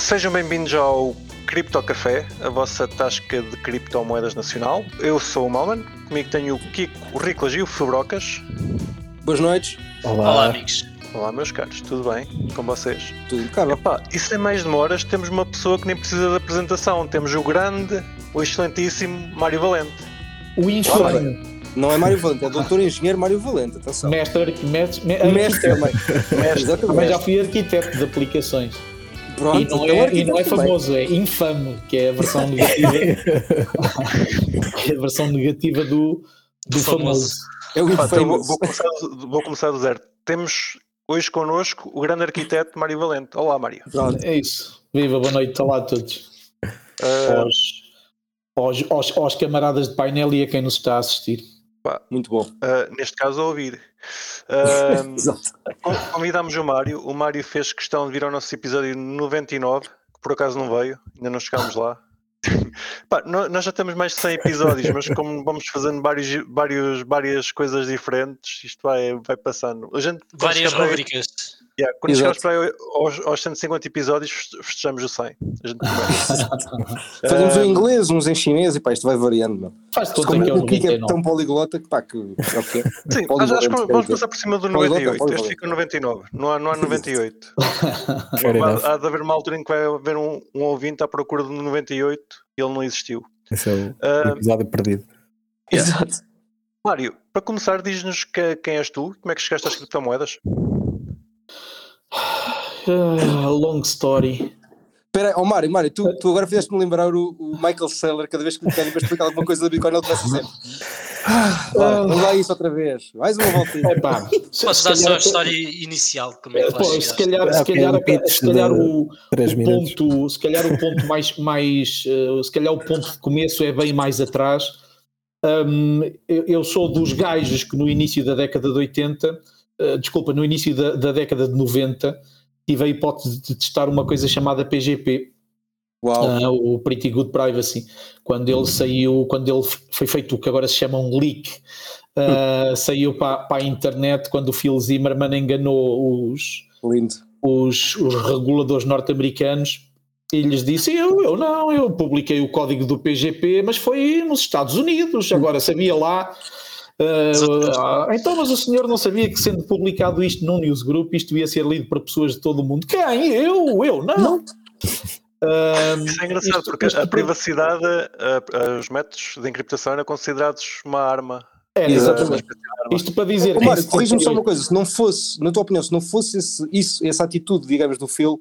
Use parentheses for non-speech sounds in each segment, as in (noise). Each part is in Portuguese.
Sejam bem-vindos ao Cripto Café, a vossa tasca de criptomoedas nacional. Eu sou o Malman, comigo tenho o Kiko, o Riclas e o Fubrocas. Boas noites. Olá. Olá, amigos. Olá, meus caros, tudo bem com vocês? Tudo, cara. Epá, e sem mais demoras, temos uma pessoa que nem precisa de apresentação. Temos o grande, o excelentíssimo Mário Valente. O infame. Não é Mário Valente, é doutor engenheiro Mário Valente, atenção. Mestre, mestre, mestre, mestre também. Mestre, também já fui arquiteto de aplicações. Pronto, e não, então é, e não é famoso, é infame, que é a versão negativa. (laughs) é a versão negativa do, do famoso. É o então vou, vou, começar, vou começar do zero. Temos hoje connosco o grande arquiteto Mário Valente. Olá, Mário. Pronto, é isso. Viva, boa noite, olá a todos. Uh... Aos, aos, aos, aos camaradas de painel e a quem nos está a assistir. Pá, Muito bom. Uh, neste caso, a ouvir. Uh, (laughs) convidámos o Mário. O Mário fez questão de vir ao nosso episódio 99, que por acaso não veio, ainda não chegámos lá. (laughs) Pá, nós já temos mais de 100 episódios, mas como vamos fazendo vários, vários, várias coisas diferentes, isto vai, vai passando. A gente, várias rubricas. Yeah, quando chegamos para aí aos, aos 150 episódios, festejamos o 100. (laughs) Fazemos um, em inglês, uns em chinês e pá, isto vai variando. Meu. Faz tudo Como, o que é tão poliglota que pá, que é? (laughs) Sim, acho que vamos passar por cima do 98. Este fica 99, não há, não há 98. (laughs) há, há de haver uma altura em que vai haver um, um ouvinte à procura do 98 e ele não existiu. Esse é o uh, episódio perdido. Yeah. Exato. Mário, para começar, diz-nos que, quem és tu, como é que chegaste às criptomoedas? Uh, long story. Espera, oh Mário, Mário, tu, tu agora fizeste-me lembrar o, o, Michael Saylor, cada vez que me querem explicar alguma coisa da Bitcoin, ele começa sempre. Ah, vamos lá isso outra vez. Mais uma voltinha. É, pá, Posso dar só a história inicial? Como é que Pô, se calhar, se calhar, se calhar o, o ponto, se calhar o ponto mais, mais uh, se calhar o ponto de começo é bem mais atrás. Um, eu, eu, sou dos gajos que no início da década de 80 eh, desculpa, no início da, da, década de 90, tive a hipótese de testar uma coisa chamada PGP. Uh, o Pretty Good Privacy, quando ele saiu, quando ele foi feito o que agora se chama um leak, uh, saiu para, para, a internet quando o Phil Zimmerman enganou os, os, os reguladores norte-americanos e lhes disse: eu, eu não, eu publiquei o código do PGP, mas foi nos Estados Unidos, agora sabia lá Uh, então, mas o senhor não sabia que sendo publicado isto num newsgroup, isto ia ser lido para pessoas de todo o mundo? Quem? Eu? Eu? Não. não. Uh, Isso é engraçado, isto, porque isto, a privacidade, uh, os métodos de encriptação eram considerados uma arma. É, exatamente. Isto para dizer. Oh, Mário, corrija-me só uma coisa: se não fosse, na tua opinião, se não fosse esse, isso, essa atitude, digamos, do Phil,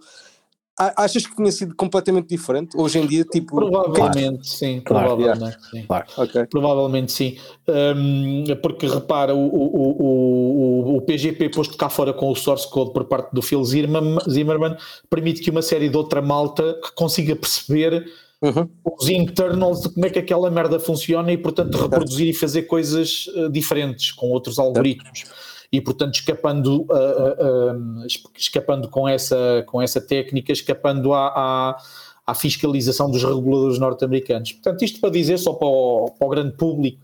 Achas que tinha sido completamente diferente? Hoje em dia, tipo. Provavelmente claro. sim, claro, provavelmente sim. Claro. Okay. Provavelmente sim. Um, porque repara, o, o, o, o, PGP posto cá fora com o source code por parte do Phil Zimmerman permite que uma série de outra malta consiga perceber uhum. os internals de como é que aquela merda funciona e, portanto, reproduzir e fazer coisas uh, diferentes com outros algoritmos e portanto escapando, uh, uh, escapando com, essa, com essa técnica, escapando à, à, à fiscalização dos reguladores norte-americanos. Portanto, isto para dizer só para o, para o grande público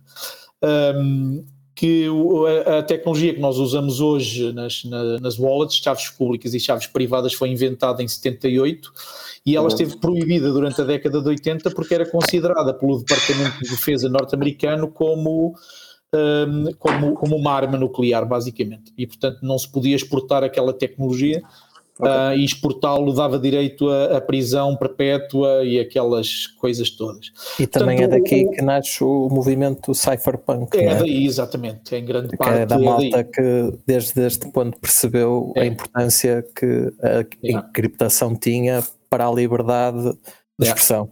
um, que a, tecnologia que nós usamos hoje nas, na, nas wallets, chaves públicas e chaves privadas, foi inventada em 78 e ela esteve proibida durante a década de 80 porque era considerada pelo Departamento de Defesa norte-americano como um, como, como uma arma nuclear, basicamente. E, portanto, não se podia exportar aquela tecnologia okay. uh, e exportá-lo dava direito a, prisão perpétua e aquelas coisas todas. E também portanto, é daqui o, que nasce o movimento cypherpunk. É, é? daí, exatamente, em grande que parte. É da malta é que, desde este ponto, percebeu é. a importância que a encriptação tinha para a liberdade de expressão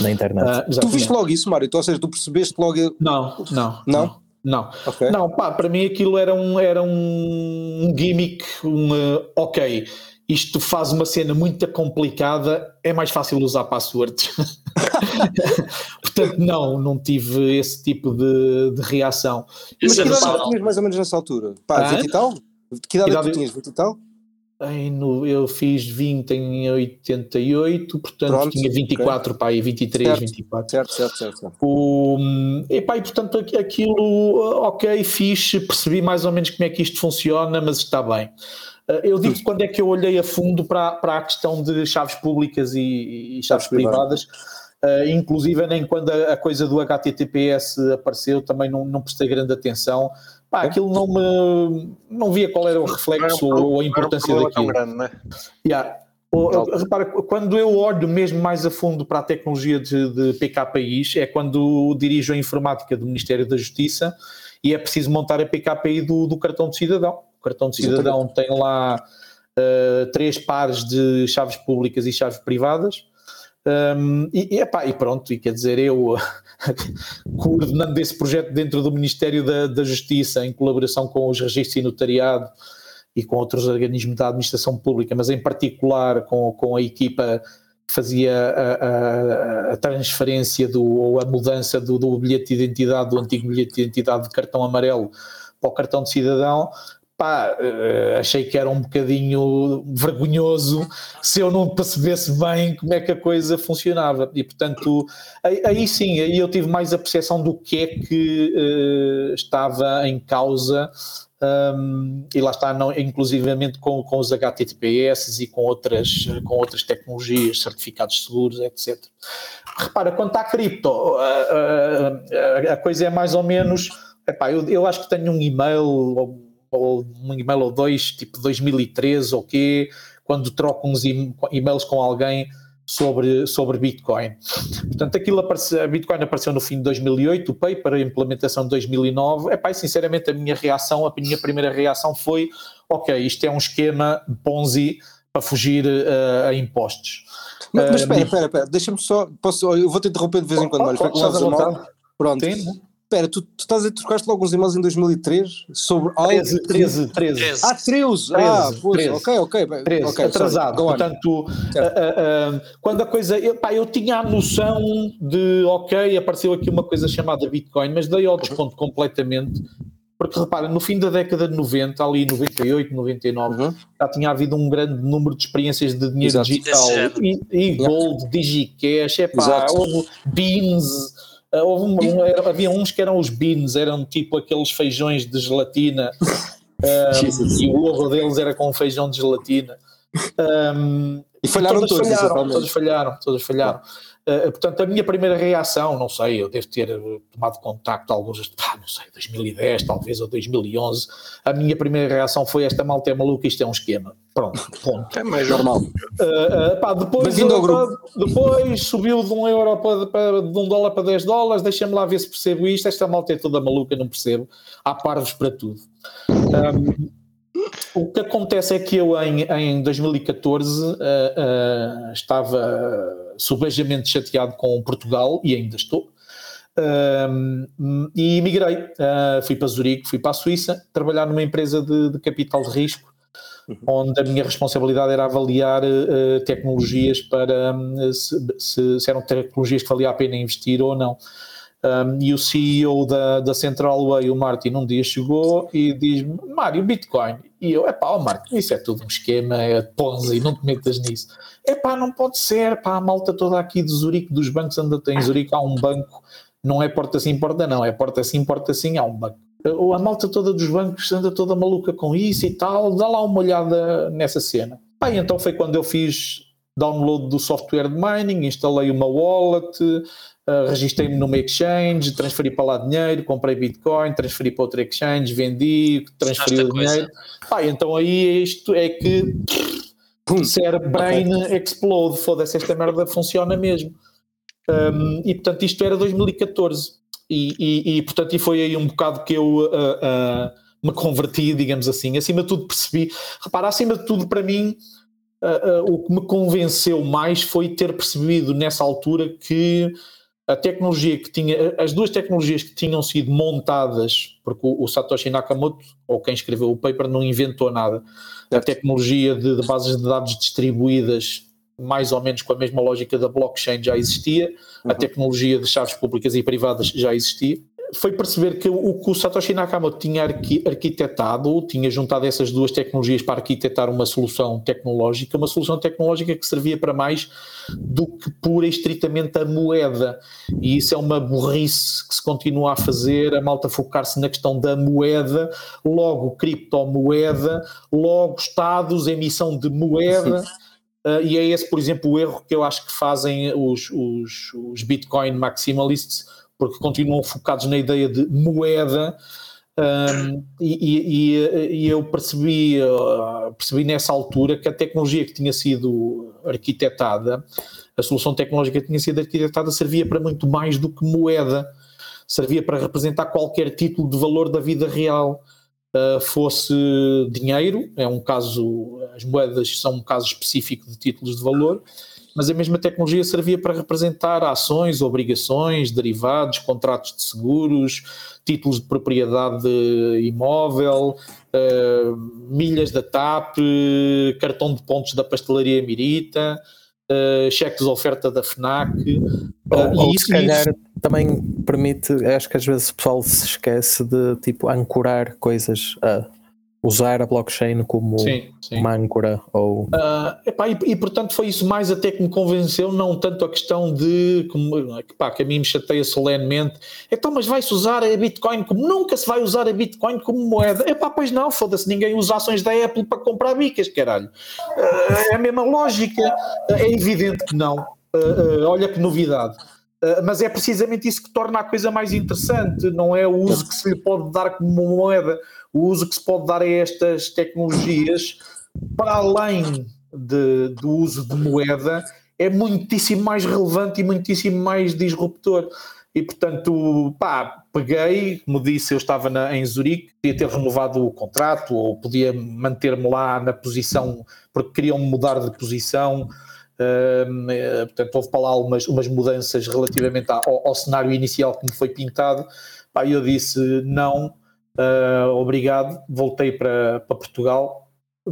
na internet. Uh, tu viste logo isso, Mário? Tu, ou seja, tu percebeste logo. Não, não. Não? não. Não, okay. não, pá, para mim aquilo era um, era um gimmick, um uh, ok, isto faz uma cena muito complicada, é mais fácil usar passwords. (laughs) Portanto, não, não tive esse tipo de, de reação. Mas que idade tu tinhas mais ou menos nessa altura? Pá, ah? 20 e tal? Que idade, idade... tu tinhas? 20 e tal? Em, no, eu fiz 20 em 88, portanto Pronto, tinha 24 okay. e 23, certo, 24. Certo, certo, certo. certo. O, e, e portanto aquilo, ok, fiz, percebi mais ou menos como é que isto funciona, mas está bem. Eh, eu digo quando é que eu olhei a fundo para, para a questão de chaves públicas e, e chaves privadas, uh, inclusive nem quando a, a, coisa do HTTPS apareceu também não, não prestei grande atenção. Pá, aquilo não me. não via qual era o reflexo um, ou a importância daquilo. Tão grande, né? yeah. repara, quando eu olho mesmo mais a fundo para a tecnologia de, de PKPIs, é quando dirijo a informática do Ministério da Justiça e é preciso montar a PKPI do, do cartão de cidadão cartão de cidadão Exatamente. tem lá uh, três pares de chaves públicas e chaves privadas. Um, e, epá, e pronto, e quer dizer, eu (laughs) coordenando esse projeto dentro do Ministério da, da, Justiça, em colaboração com os registros e notariado e com outros organismos da administração pública, mas em particular com, com a equipa que fazia a, a, a transferência do, ou a mudança do, do bilhete de identidade, do antigo bilhete de identidade de cartão amarelo para o cartão de cidadão, pá, uh, achei que era um bocadinho vergonhoso se eu não percebesse bem como é que a coisa funcionava. E portanto, aí, aí sim, aí eu tive mais a percepção do que é que uh, estava em causa. Um, e lá está, não, inclusivamente com, com os HTTPS e com outras, com outras tecnologias, certificados seguros, etc. Repara, quanto à cripto, a, a, a coisa é mais ou menos. Epá, eu, eu acho que tenho um e-mail ou um e-mail ou dois, tipo 2013 ou quê, quando troco uns e-mails com alguém sobre, sobre Bitcoin. Portanto, aquilo apareceu, a Bitcoin apareceu no fim de 2008, o paper, a implementação de 2009. Epá, e sinceramente a minha reação, a minha primeira reação foi, ok, isto é um esquema Ponzi para fugir uh, a impostos. Mas, mas espera, espera, espera, deixa-me só, posso, eu vou-te interromper de vez em quando, mas Pronto. Sim. Espera, tu, tu estás a trocaste logo uns e-mails em 2003 sobre algo. 13, 13, 13. Ah, 13. 13 ah, pois, 13. ok, ok. 13, okay atrasado. Portanto, uh, uh, uh, quando a coisa. Eu, pá, eu tinha a noção de, ok, apareceu aqui uma coisa chamada Bitcoin, mas dei ao desconto completamente. Porque repara, no fim da década de 90, ali 98, 99, uhum. já tinha havido um grande número de experiências de dinheiro Exato. digital e, e gold, digicash, é pá, houve beans houve um, um, era, havia uns que eram os beans, eram tipo aqueles feijões de gelatina, (laughs) um, e o logo deles era com feijão de gelatina. Um, e falharam todos, falharam, todos falharam, todos falharam. Uh, portanto, a minha primeira reação, não sei, eu devo ter tomado contacto alguns, ah, não sei, 2010 talvez, ou 2011, a minha primeira reação foi esta malta é maluca, isto é um esquema. Pronto, ponto. É mais normal. Uh, uh, pá, depois, depois subiu de um euro para, para, de um dólar para 10 dólares, deixa-me lá ver se percebo isto, esta malta é toda maluca, não percebo, há parvos para tudo. Um, o que acontece é que eu em, em 2014 uh, uh, estava subejamente chateado com Portugal e ainda estou. E emigrei, uh, fui para Zurique, fui para a Suíça, trabalhar numa empresa de, de capital de risco, uhum. onde a minha responsabilidade era avaliar uh, tecnologias para um, se, se, se, eram tecnologias que valia a pena investir ou não. Um, e o CEO da, da Centralway, o Martin, um dia chegou e diz-me: Mário, Bitcoin. E eu, é pá, oh, Martin, isso é tudo um esquema, é Ponzi, não te metas nisso. É pá, não pode ser, pá, a malta toda aqui de Zurique, dos bancos, anda em Zurique, há um banco, não é porta sim, porta não, é porta sim, porta sim, há um banco. A malta toda dos bancos anda toda maluca com isso e tal, dá lá uma olhada nessa cena. Pá, então foi quando eu fiz download do software de mining, instalei uma wallet, Uh, registrei-me numa exchange, transferi para lá dinheiro, comprei Bitcoin, transferi para outra exchange, vendi, transferi o dinheiro. Ah, então aí isto é que Pum. Brain okay. explode, foda-se, esta merda funciona mesmo. Um, e portanto isto era 2014 e, e, e, portanto e foi aí um bocado que eu uh, uh, me converti, digamos assim. Acima de tudo percebi, repara, acima de tudo para mim uh, o que me convenceu mais foi ter percebido nessa altura que a tecnologia que tinha, as duas tecnologias que tinham sido montadas, porque o, Satoshi Nakamoto, ou quem escreveu o paper, não inventou nada. A tecnologia de, de, bases de dados distribuídas, mais ou menos com a mesma lógica da blockchain, já existia, uhum. a tecnologia de chaves públicas e privadas já existia. Foi perceber que o que o Satoshi Nakamoto tinha arquitetado, tinha juntado essas duas tecnologias para arquitetar uma solução tecnológica, uma solução tecnológica que servia para mais do que pura e estritamente a moeda. E isso é uma burrice que se continua a fazer, a malta focar-se na questão da moeda, logo criptomoeda, logo estados, emissão de moeda. Uh, e é esse, por exemplo, o erro que eu acho que fazem os, os, os Bitcoin maximalists, porque continuam focados na ideia de moeda. Um, e, e, e, eu percebi, uh, percebi nessa altura que a tecnologia que tinha sido arquitetada, a solução tecnológica que tinha sido arquitetada, servia para muito mais do que moeda, servia para representar qualquer título de valor da vida real. Uh, fosse dinheiro, é um caso, as moedas são um caso específico de títulos de valor, mas a mesma tecnologia servia para representar ações, obrigações, derivados, contratos de seguros, títulos de propriedade imóvel, uh, milhas da TAP, cartão de pontos da pastelaria Mirita, uh, cheques de oferta da FNAC. Uh, ou, ou isso, se calhar isso... também permite, acho que às vezes o pessoal se esquece de tipo ancorar coisas a usar a blockchain como sim, sim. uma âncora ou uh, epá, e, e, portanto foi isso mais até que me convenceu não tanto a questão de como, epá, que a mim me chateia solenemente então mas vai-se usar a Bitcoin como nunca se vai usar a Bitcoin como moeda. Epá, pois não, foda-se, ninguém usa ações da Apple para comprar bicas, caralho. Uh, é a mesma lógica. É evidente que não. Olha que novidade. Mas é precisamente isso que torna a coisa mais interessante, não é o uso que se lhe pode dar como moeda, o uso que se pode dar a estas tecnologias, para além de, do uso de moeda, é muitíssimo mais relevante e muitíssimo mais disruptor. E portanto, pá, peguei, como disse, eu estava na, em Zurique, podia ter renovado o contrato ou podia manter-me lá na posição, porque queriam mudar de posição. Uh, portanto, houve para lá umas, umas mudanças relativamente ao, ao, cenário inicial que me foi pintado. Pá, eu disse não, uh, obrigado, voltei para, para Portugal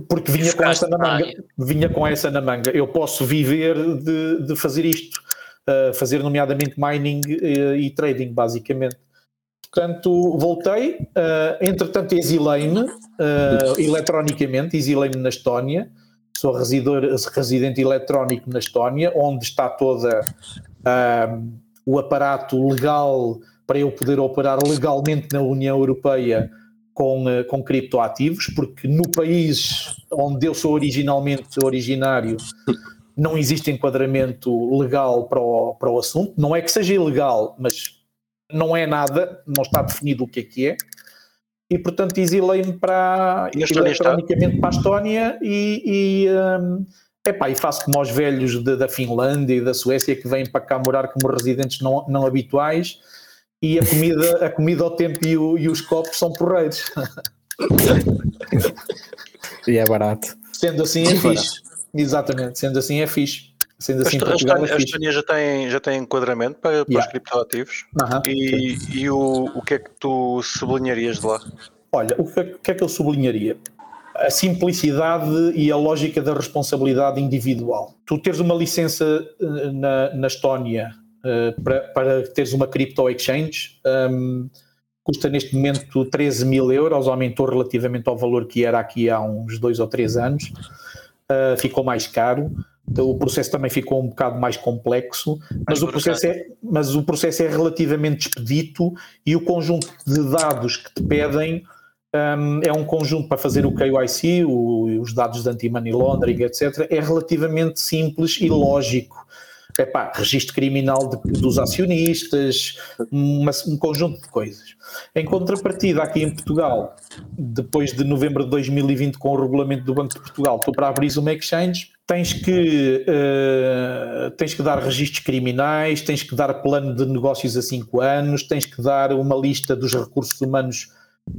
porque vinha com essa na manga. Vinha com essa na manga. Eu posso viver de, de fazer isto, uh, fazer nomeadamente mining e, e, trading, basicamente. Portanto, voltei, uh, entretanto exilei-me uh, eletronicamente, exilei-me na Estónia, sou residor, residente eletrónico na Estónia, onde está toda o aparato legal para eu poder operar legalmente na União Europeia com, eh, com criptoativos, porque no país onde eu sou originalmente originário não existe enquadramento legal para o, para o assunto. Não é que seja ilegal, mas não é nada, não está definido o que é que é. E portanto exilei-me para eletronicamente para a Estónia e, e um, epá, e faço como aos velhos de, da Finlândia e da Suécia que vêm para cá morar como residentes não, não habituais e a comida, a comida ao tempo e, o, e os copos são porreiros. e é barato. Sendo assim é, é fixe. Exatamente, sendo assim é fixe. Sendo assim, a, Portugal a, é fixe. a já tem, já tem enquadramento para, para yeah. os criptoativos. Uh -huh. E, e o, o que é que tu sublinharias de lá? Olha, o que, é, o que é que eu sublinharia? a simplicidade e a lógica da responsabilidade individual. Tu teres uma licença eh, na, na Estónia uh, para, para teres uma crypto exchange. Um, custa neste momento 13 mil euros, aumentou relativamente ao valor que era aqui há uns dois ou três anos, uh, ficou mais caro. Então, o processo também ficou um bocado mais complexo, mas o, processo é, mas o processo é relativamente expedito e o conjunto de dados que te pedem um, é um conjunto para fazer o KYC, o, os dados de anti-money laundering, etc. É relativamente simples e lógico epá, registro criminal de, dos acionistas, uma, um conjunto de coisas. Em contrapartida, aqui em Portugal, depois de novembro de 2020, com o regulamento do Banco de Portugal, tu para abrir uma exchange tens que, uh, tens que dar registros criminais, tens que dar plano de negócios a 5 anos, tens que dar uma lista dos recursos humanos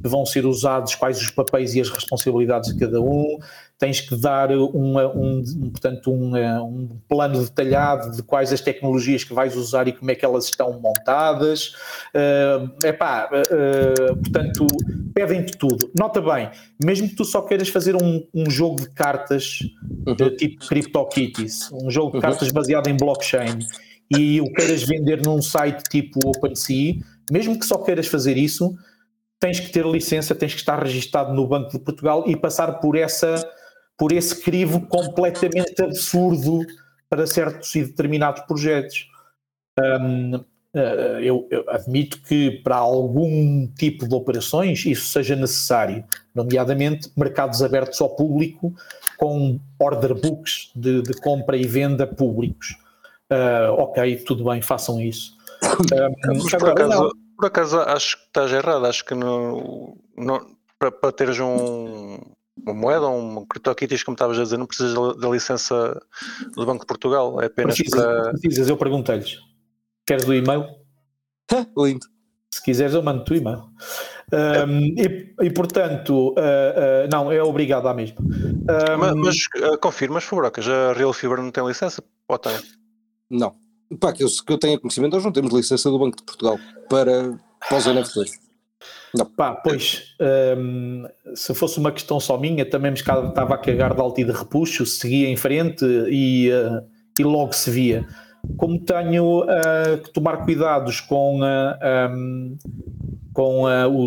que vão ser usados, quais os papéis e as responsabilidades de cada um, tens que dar uma, um, portanto, um, um, plano detalhado de quais as tecnologias que vais usar e como é que elas estão montadas. Uh, epá, uh, portanto, pedem-te tudo. Nota bem, mesmo que tu só queiras fazer um, um jogo de cartas uhum. de tipo CryptoKitties, um jogo de uhum. cartas baseado em blockchain, e o queiras vender num site tipo OpenSea, Mesmo que só queiras fazer isso, tens que ter licença, tens que estar registado no Banco de Portugal e passar por essa por esse crivo completamente absurdo para certos e determinados projetos. Um, uh, eu, eu, admito que para algum tipo de operações isso seja necessário, nomeadamente mercados abertos ao público com order books de, de compra e venda públicos. Uh, ok, tudo bem, façam isso. (coughs) Um, por, acaso, por, acaso, acho que estás errado, acho que para, para teres um, uma moeda um CryptoKitties, como estavas a dizer, não precisas da licença do Banco de Portugal, é apenas precisas, para. Precisas, eu perguntei-lhes. Queres o e-mail? Lindo. Se quiseres, eu mando-te o e-mail. Um, e, e, portanto, uh, uh, não, é obrigado à mesma. Um, mas, mas uh, confirmas, Fubrocas, a Real Fiber não tem licença? Ou tem? Não. Pá, que eu, que eu tenha conhecimento, nós não temos licença do Banco de Portugal para, para os NFTs. Não. Pá, pois, um, se fosse uma questão só minha, também me estava a cagar de alto e de repuxo, seguia em frente e, uh, e logo se via. Como tenho uh, que tomar cuidados com, uh, um, com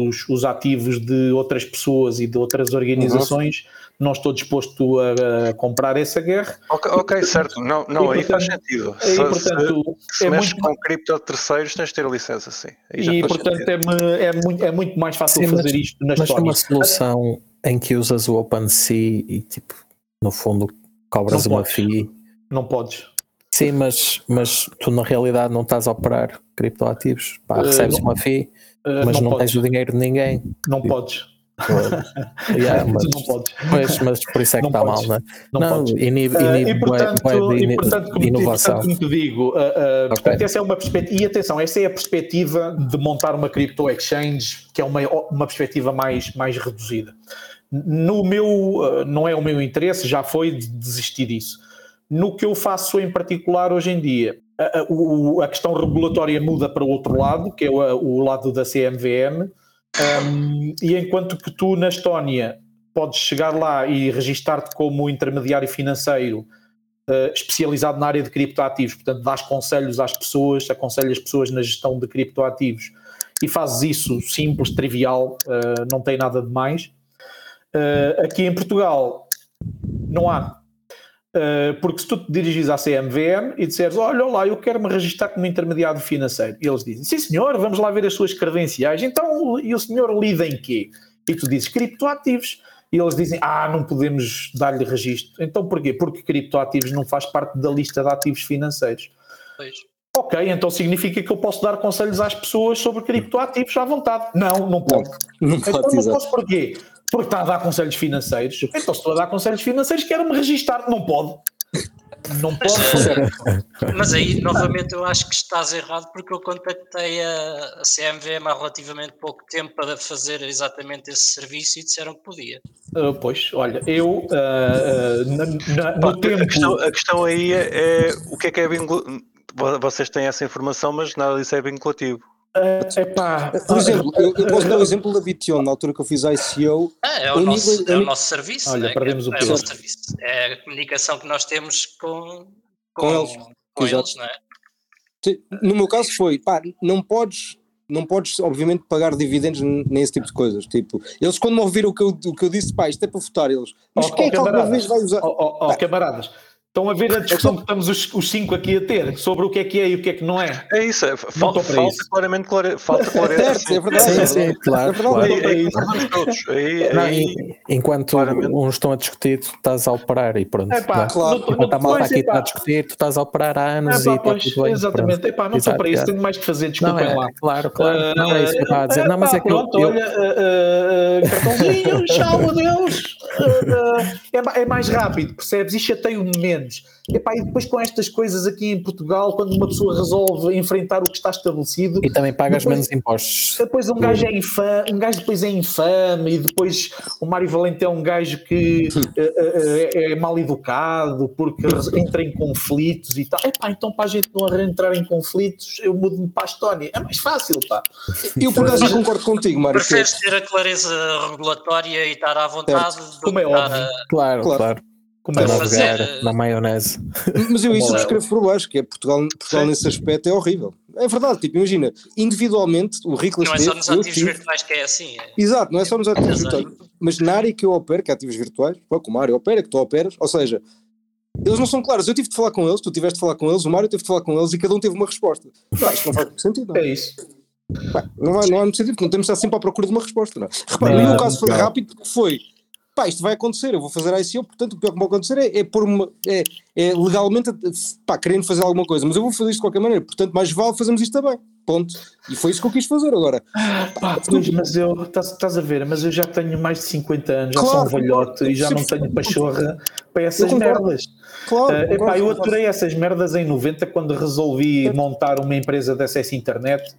os, os ativos de outras pessoas e de outras organizações, uhum não estou disposto a, a comprar essa guerra. Ok, okay certo, não, não aí portanto, faz sentido. Se, portanto, se, se é muito... com cripto de terceiros, tens de ter licença, sim. e portanto é, é, muito, é muito mais fácil sim, fazer mas, isto na mas história. uma solução em que usas o OpenSea e tipo, no fundo cobras não uma fee. Não podes. Sim, mas, mas tu na realidade não estás a operar criptoativos. Pá, recebes uh, não, uma fee, uh, mas não, não tens o dinheiro de ninguém. Não tipo, podes (laughs) yeah, (laughs) mas, não podes. Mas, mas por isso é que está mal, não é? Não, não inibe, inibe uh, e, portanto, bué, e, portanto, como inovação. Te, como te digo, uh, uh, okay. portanto, essa é uma perspectiva, e atenção, essa é a perspectiva de montar uma crypto exchange, que é uma, uma perspectiva mais, mais reduzida. No meu, não é o meu interesse, já foi de desistir disso. No que eu faço em particular hoje em dia, a, a, a questão regulatória muda para o outro lado, que é o, o lado da CMVM, um, e enquanto que tu na Estónia podes chegar lá e registar-te como intermediário financeiro uh, especializado na área de criptoativos, portanto, dás conselhos às pessoas, aconselhas as pessoas na gestão de criptoativos e fazes isso simples, trivial, uh, não tem nada de mais. Uh, aqui em Portugal não há. Eh, porque se tu te dirigis à CMVM e disseres, olha lá, eu quero me registrar como intermediário financeiro, e eles dizem, sim senhor, vamos lá ver as suas credenciais, então, e o senhor lida em quê? E tu dizes, criptoativos. E eles dizem, ah, não podemos dar-lhe registro. Então porquê? Porque criptoativos não faz parte da lista de ativos financeiros. Pois. Ok, então significa que eu posso dar conselhos às pessoas sobre criptoativos à vontade. Não, não pode. Não, não então não posso porquê? Porque está a dar conselhos financeiros. Então, se estou a dar conselhos financeiros, quero-me registar. Não pode. Não pode. Mas, mas aí, novamente, eu acho que estás errado, porque eu contactei a, CMVM há relativamente pouco tempo para fazer exatamente esse serviço e disseram que podia. Uh, pois, olha, eu uh, uh, na, na, no tempo. A questão, a questão, aí é, é o que é que é vinculativo. Vocês têm essa informação, mas nada disso é vinculativo. Uh, epá, Por exemplo, eu, eu posso dar o exemplo da Bition, na altura que eu fiz a ICO. É, é, o, nosso, nível, é o nosso serviço. Olha, né? perdemos é, o é, o serviço. é a comunicação que nós temos com, com, com eles. Com eles não é? No meu caso foi, pá, não podes, não podes obviamente pagar dividendos nesse tipo de coisas. Tipo, eles quando me ouviram o que eu, o que eu disse, pá, isto é para votar, eles, mas oh, quem oh, é que alguma vez vai usar? Oh, oh, oh camaradas, Estão a ver a discussão que estamos os, os, cinco aqui a ter sobre o que é que é e o que é que não é. É isso, é, falta, falta isso. claramente clare, falta clareza. certo, é verdade. Sim, é sim, claro. É verdade. claro. todos. Aí, não, aí, enquanto claramente. uns estão a discutir, tu estás a operar e pronto. É pá, claro. Enquanto a malta aqui está a discutir, tu estás a operar há anos é, pá, e está tudo bem. Exatamente, é pá, não estou para isso, tenho mais que fazer, desculpem lá. Claro, claro, não é isso que eu estava a dizer. Não, mas é que eu. Olha, cartãozinho, (laughs) tchau, adeus. É mais rápido, percebes? E chateio-me menos. Epá, e depois com estas coisas aqui em Portugal, quando uma pessoa resolve enfrentar o que está estabelecido. E também pagas depois, menos impostos. Depois um gajo é infame, um gajo depois é infame, e depois o Mário Valente é um gajo que é, é, é mal educado porque entra em conflitos e tal. Epá, então para a gente não entrar em conflitos, eu mudo-me para a Estónia. É mais fácil, pá. Eu por acaso concordo contigo, Mário. Preferes ter a clareza regulatória e estar à vontade Como é óbvio. A... Claro, claro. claro. Como é fazer... na maionese. Mas eu isso (laughs) subscrevo por baixo, que é Portugal, Portugal nesse aspecto é horrível. é verdade, tipo, imagina, individualmente o Riclas Não é só nos ativos tive... virtuais que é assim. É... Exato, não é só nos ativos virtuais, mas na área que eu opero, que é ativos virtuais, como a área opera, que tu operas, ou seja, eles não são claros. Eu tive de falar com eles, tu tiveste de falar com eles, o Mário teve de falar com eles e cada um teve uma resposta. Pá, isto não faz muito sentido. Não. É isso. Pá, não, não há muito sentido, porque não temos de estar sempre à procura de uma resposta. Não. Repara, no meu caso foi rápido porque foi pá, isto vai acontecer, eu vou fazer a ICO, portanto o pior que pode acontecer é, é pôr uma, é, é legalmente, pá, querendo fazer alguma coisa, mas eu vou fazer isto de qualquer maneira, portanto mais vale fazermos isto também, ponto. E foi isso que eu quis fazer agora. Ah, pá, mas eu, estás a ver, mas eu já tenho mais de 50 anos, já claro, sou um velhote e já não tenho pachorra para essas merdas. Claro, uh, epá, eu aturei essas merdas em 90 quando resolvi montar uma empresa de acesso à internet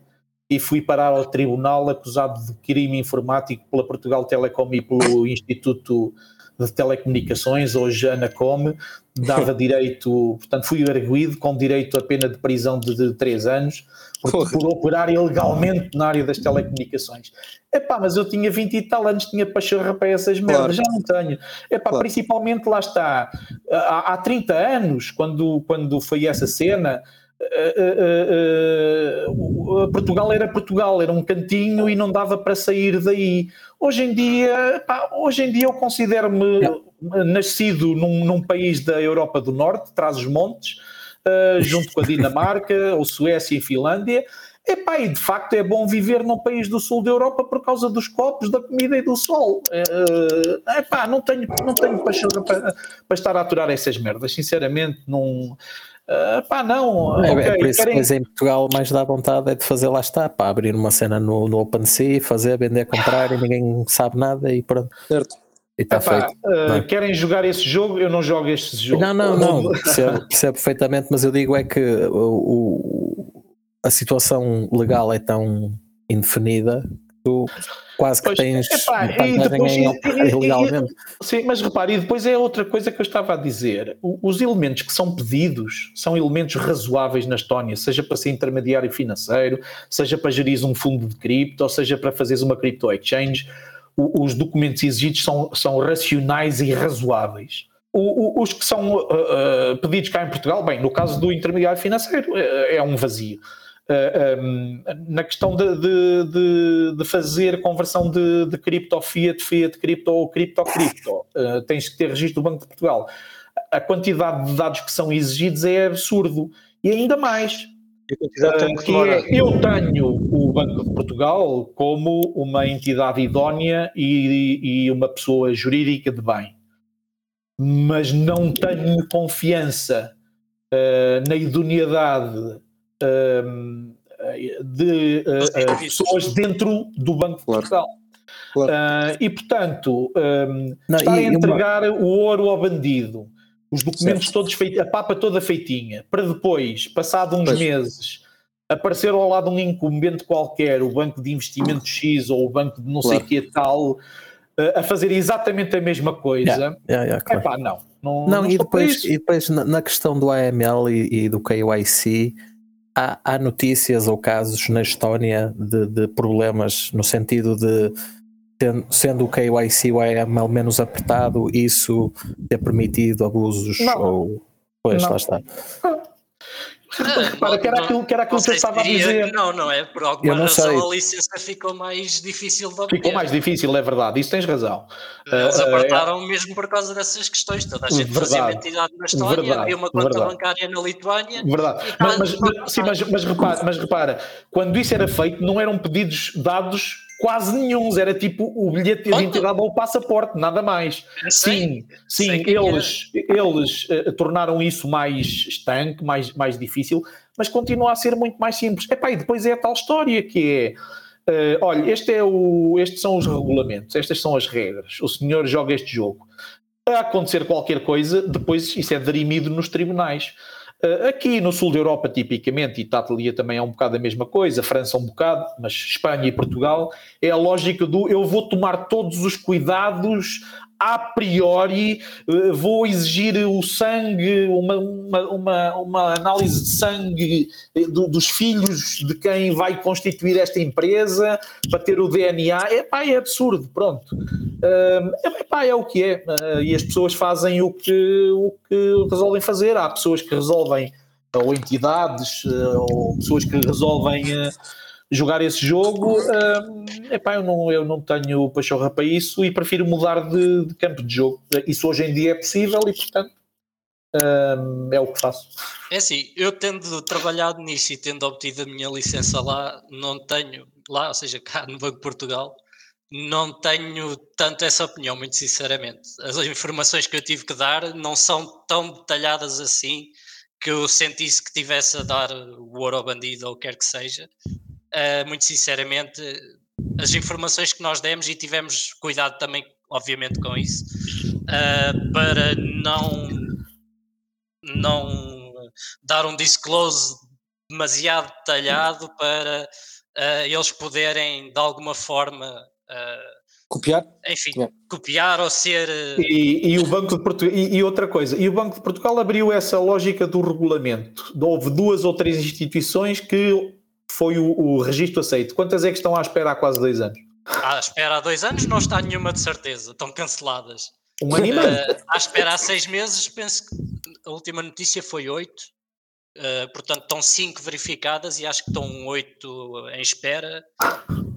e fui parar ao tribunal acusado de crime informático pela Portugal Telecom e pelo (laughs) Instituto de Telecomunicações, hoje Anacom, dava (laughs) direito, portanto fui arguído com direito a pena de prisão de, de três anos por, por, operar ilegalmente na área das telecomunicações. Epá, mas eu tinha 20 e tal anos, tinha pachorra para essas merdas, claro. já não tenho. Epá, claro. principalmente lá está, há, há 30 anos, quando, quando foi essa cena, Uh, uh, Portugal era Portugal, era um cantinho e não dava para sair daí. Hoje em dia, pá, hoje em dia eu considero-me nascido num, num, país da Europa do Norte, traz os montes, junto com a Dinamarca, (laughs) ou Suécia e Finlândia. Epá, e de facto é bom viver num país do sul da Europa por causa dos copos, da comida e do sol. Epá, não tenho, não tenho paixão para, para estar a aturar essas merdas, sinceramente, não. Uh, pá, não. É, é okay, é por isso querem... que em Portugal mais dá vontade é de fazer lá está, pá, abrir uma cena no, no OpenSea, fazer, vender, comprar e ninguém sabe nada e pronto. Certo. E está feito. Uh, querem jogar esse jogo? Eu não jogo este jogo. Não, não, não. (laughs) percebo, percebo perfeitamente, mas eu digo é que o, o, a situação legal é tão indefinida tu quase que pois, tens epá, e depois, ilegalmente. Sim, mas repare, e depois é outra coisa que eu estava a dizer. Os elementos que são pedidos são elementos razoáveis na Estónia, seja para ser intermediário financeiro, seja para gerir um fundo de cripto, ou seja para fazeres uma crypto exchange. Os documentos exigidos são, são racionais e razoáveis. Os que são uh, uh, pedidos cá em Portugal, bem, no caso do intermediário financeiro, uh, é um vazio. Uh, eh, ehm, na questão de, de, de, fazer conversão de, de cripto fiat, fiat cripto ou cripto cripto, uh, tens que ter registro do Banco de Portugal. A quantidade de dados que são exigidos é absurdo. E ainda mais, uh, que é, eu tenho o Banco de Portugal como uma entidade idónea e, e uma pessoa jurídica de bem, mas não tenho confiança na idoneidade de uh, pessoas dentro do Banco de Portugal. Claro. Uh, e portanto, um, Não, estar e, a entregar uma... o ouro ao bandido, os documentos certo. todos feitos, a papa toda feitinha, para depois, passado uns pois. meses, aparecer ao lado um incumbente qualquer, o banco de investimento X ou o banco de não claro. sei que tal, a fazer exatamente a mesma coisa. Yeah, yeah, yeah, claro. Epá, não. Não, não, não e, depois, e depois na, questão do AML e, e do KYC, há, há notícias ou casos na Estónia de, de problemas no sentido de sendo o KYC o AML menos apertado, isso ter permitido abusos não. ou pois não. lá está. Repara, que era aquilo, que, era aquilo que eu estava a dizer. Não, não é? Por alguma razão sei. a licença ficou mais difícil de obter. Ficou mais difícil, é verdade, isso tens razão. Eles uh, apertaram é... mesmo por causa dessas questões. Toda a gente verdade. fazia entidade na Estónia, havia uma conta verdade. bancária na Lituânia. Verdade. Mas, mas, sim, mas, mas, repara, mas repara, quando isso era feito, não eram pedidos dados quase nenhum, era tipo o bilhete de identidade ou o passaporte, nada mais. Sim, sim, eles, eles uh, tornaram isso mais estanque, mais, mais difícil, mas continua a ser muito mais simples. Epá, e depois é a tal história que é, uh, olha, este é o, estes são os regulamentos, estas são as regras, o senhor joga este jogo. A acontecer qualquer coisa, depois isso é dirimido nos tribunais. Uh, aqui no sul da Europa, tipicamente, Itália também é um bocado a mesma coisa, França um bocado, mas Espanha e Portugal, é a lógica do eu vou tomar todos os cuidados a priori eh, vou exigir o sangue, uma, uma, uma, uma análise de sangue do, dos filhos de quem vai constituir esta empresa para ter o DNA. Epá, é absurdo, pronto. Uh, epá, é o que é. E as pessoas fazem o que, o que resolvem fazer. Há pessoas que resolvem ou entidades, ou pessoas que resolvem jogar esse jogo, uh, epá, eu, não, eu não tenho pachorra para isso e prefiro mudar de, de campo de jogo. Isso hoje em dia é possível e, portanto, uh, é o que faço. É assim, eu tendo trabalhado nisso e tendo obtido a minha licença lá, não tenho, lá, ou seja, cá no Banco de Portugal, não tenho tanto essa opinião, muito sinceramente. As informações que eu tive que dar não são tão detalhadas assim que eu sentisse que tivesse a dar o ouro ao bandido ou o que quer que seja uh, muito sinceramente, as informações que nós demos e tivemos cuidado também, obviamente, com isso, uh, para não, não dar um disclose demasiado detalhado para uh, eles poderem, de alguma forma, copiar? Enfim, yeah. copiar ou ser. E, e o Banco de Portugal. E, e, outra coisa, e o Banco de Portugal abriu essa lógica do regulamento. Houve duas ou três instituições que foi o, o registro aceito. Quantas é que estão à espera há quase dois anos? À espera há dois anos não está nenhuma de certeza, estão canceladas. Um. Uh, à espera há seis meses, penso que a última notícia foi oito. Uh, portanto, estão cinco verificadas e acho que estão oito em espera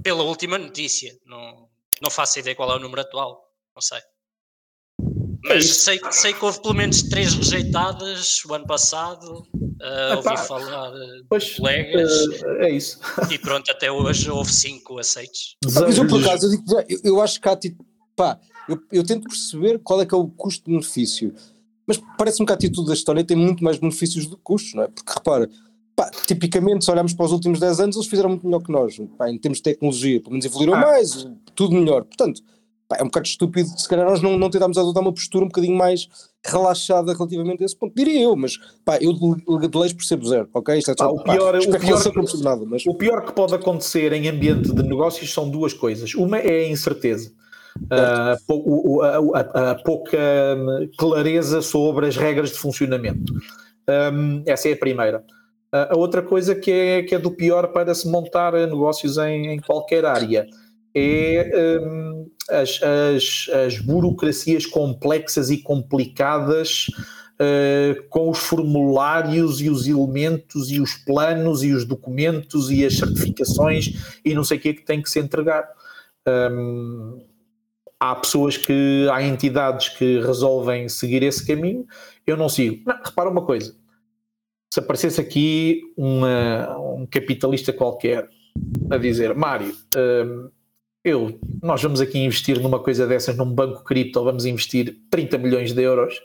pela última notícia. Não, não faço ideia qual é o número atual, não sei. É Mas sei, sei que houve pelo menos três rejeitadas o ano passado. Uh, ouvi falar pois, de colegas. Uh, é isso. E pronto, até hoje houve cinco aceitos. Mas eu, por acaso, eu, digo, eu, eu acho que há tipo. Pá, eu, eu tento perceber qual é que é o custo-benefício. Mas parece-me que a atitude da história tem muito mais benefícios do que custos, não é? Porque repara, pá, tipicamente, se olharmos para os últimos 10 anos, eles fizeram muito melhor que nós. Pá, em termos de tecnologia, pelo menos evoluíram ah. mais, tudo melhor. Portanto, pá, é um bocado estúpido se calhar nós não, não tentámos adotar uma postura um bocadinho mais relaxada relativamente a esse ponto, diria eu, mas pá, eu de, de leis percebo zero, ok? Isto é só, o, pior, pá, o, pior, que, nada, mas... o pior que pode acontecer em ambiente de negócios são duas coisas. Uma é a incerteza. Uh, a, a, a, pouca clareza sobre as regras de funcionamento. Um, essa é a primeira. Uh, a outra coisa que é, que é do pior para se montar negócios em, em qualquer área é um, as, as, as, burocracias complexas e complicadas uh, com os formulários e os elementos e os planos e os documentos e as certificações e não sei o que é que tem que se entregar. Um, há pessoas que, há entidades que resolvem seguir esse caminho, eu não sigo. Não, repara uma coisa, se aparecesse aqui uma, um capitalista qualquer a dizer, Mário, um, eu, nós vamos aqui investir numa coisa dessas, num banco cripto, vamos investir 30 milhões de euros,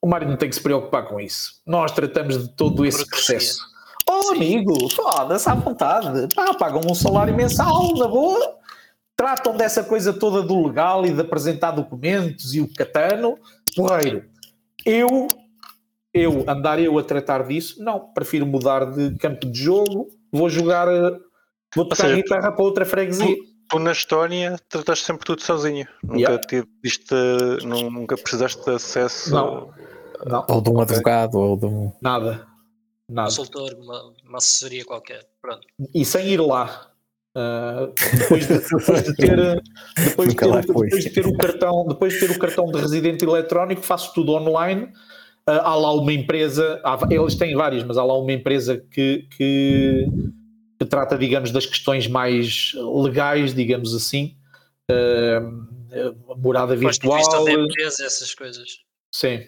o Mário não tem que se preocupar com isso. Nós tratamos de todo esse processo. Oh, amigo, foda-se à vontade. Ah, pagam um salário mensal, na boa. Tratam dessa coisa toda do legal e de apresentar documentos e o catano. Porreiro. Eu, eu, andar eu a tratar disso, não. Prefiro mudar de campo de jogo. Vou jogar, vou tocar seja, guitarra para outra freguesia tu na Estónia trataste sempre tudo sozinho. Nunca yeah. tiveste, nunca precisaste de acesso. Não. não. Ou de um okay. advogado, ou de um. Nada. Nada. Consultor, uma, uma assessoria qualquer. Pronto. E sem ir lá. Uh, depois, de, depois, de, ter depois de ter, depois de ter o cartão depois de ter o cartão de residente eletrónico faço tudo online uh, há lá uma empresa há, eles têm várias mas há lá uma empresa que, que que trata, digamos, das questões mais legais, digamos assim, uh, morada virtual. De empresa, essas coisas. Sim.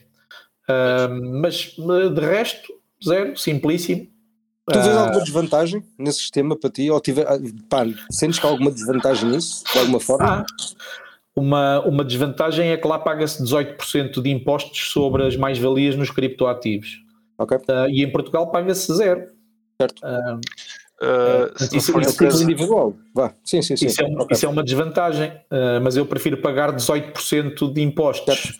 Uh, mas de resto, zero, simplíssimo. Tu vês alguma desvantagem nesse sistema para ti? Ou tiver, pá, sentes que há alguma desvantagem nisso, de alguma forma? Ah, uma, uma desvantagem é que lá paga-se 18% de impostos sobre as mais-valias nos criptoativos. Okay. Uh, e em Portugal paga-se zero. Certo. Uh, Uh, isso, isso, caso... individual. Vá. Sim, sim, sim. Isso, é, um, okay. isso é uma desvantagem, uh, mas eu prefiro pagar 18% de impostos certo.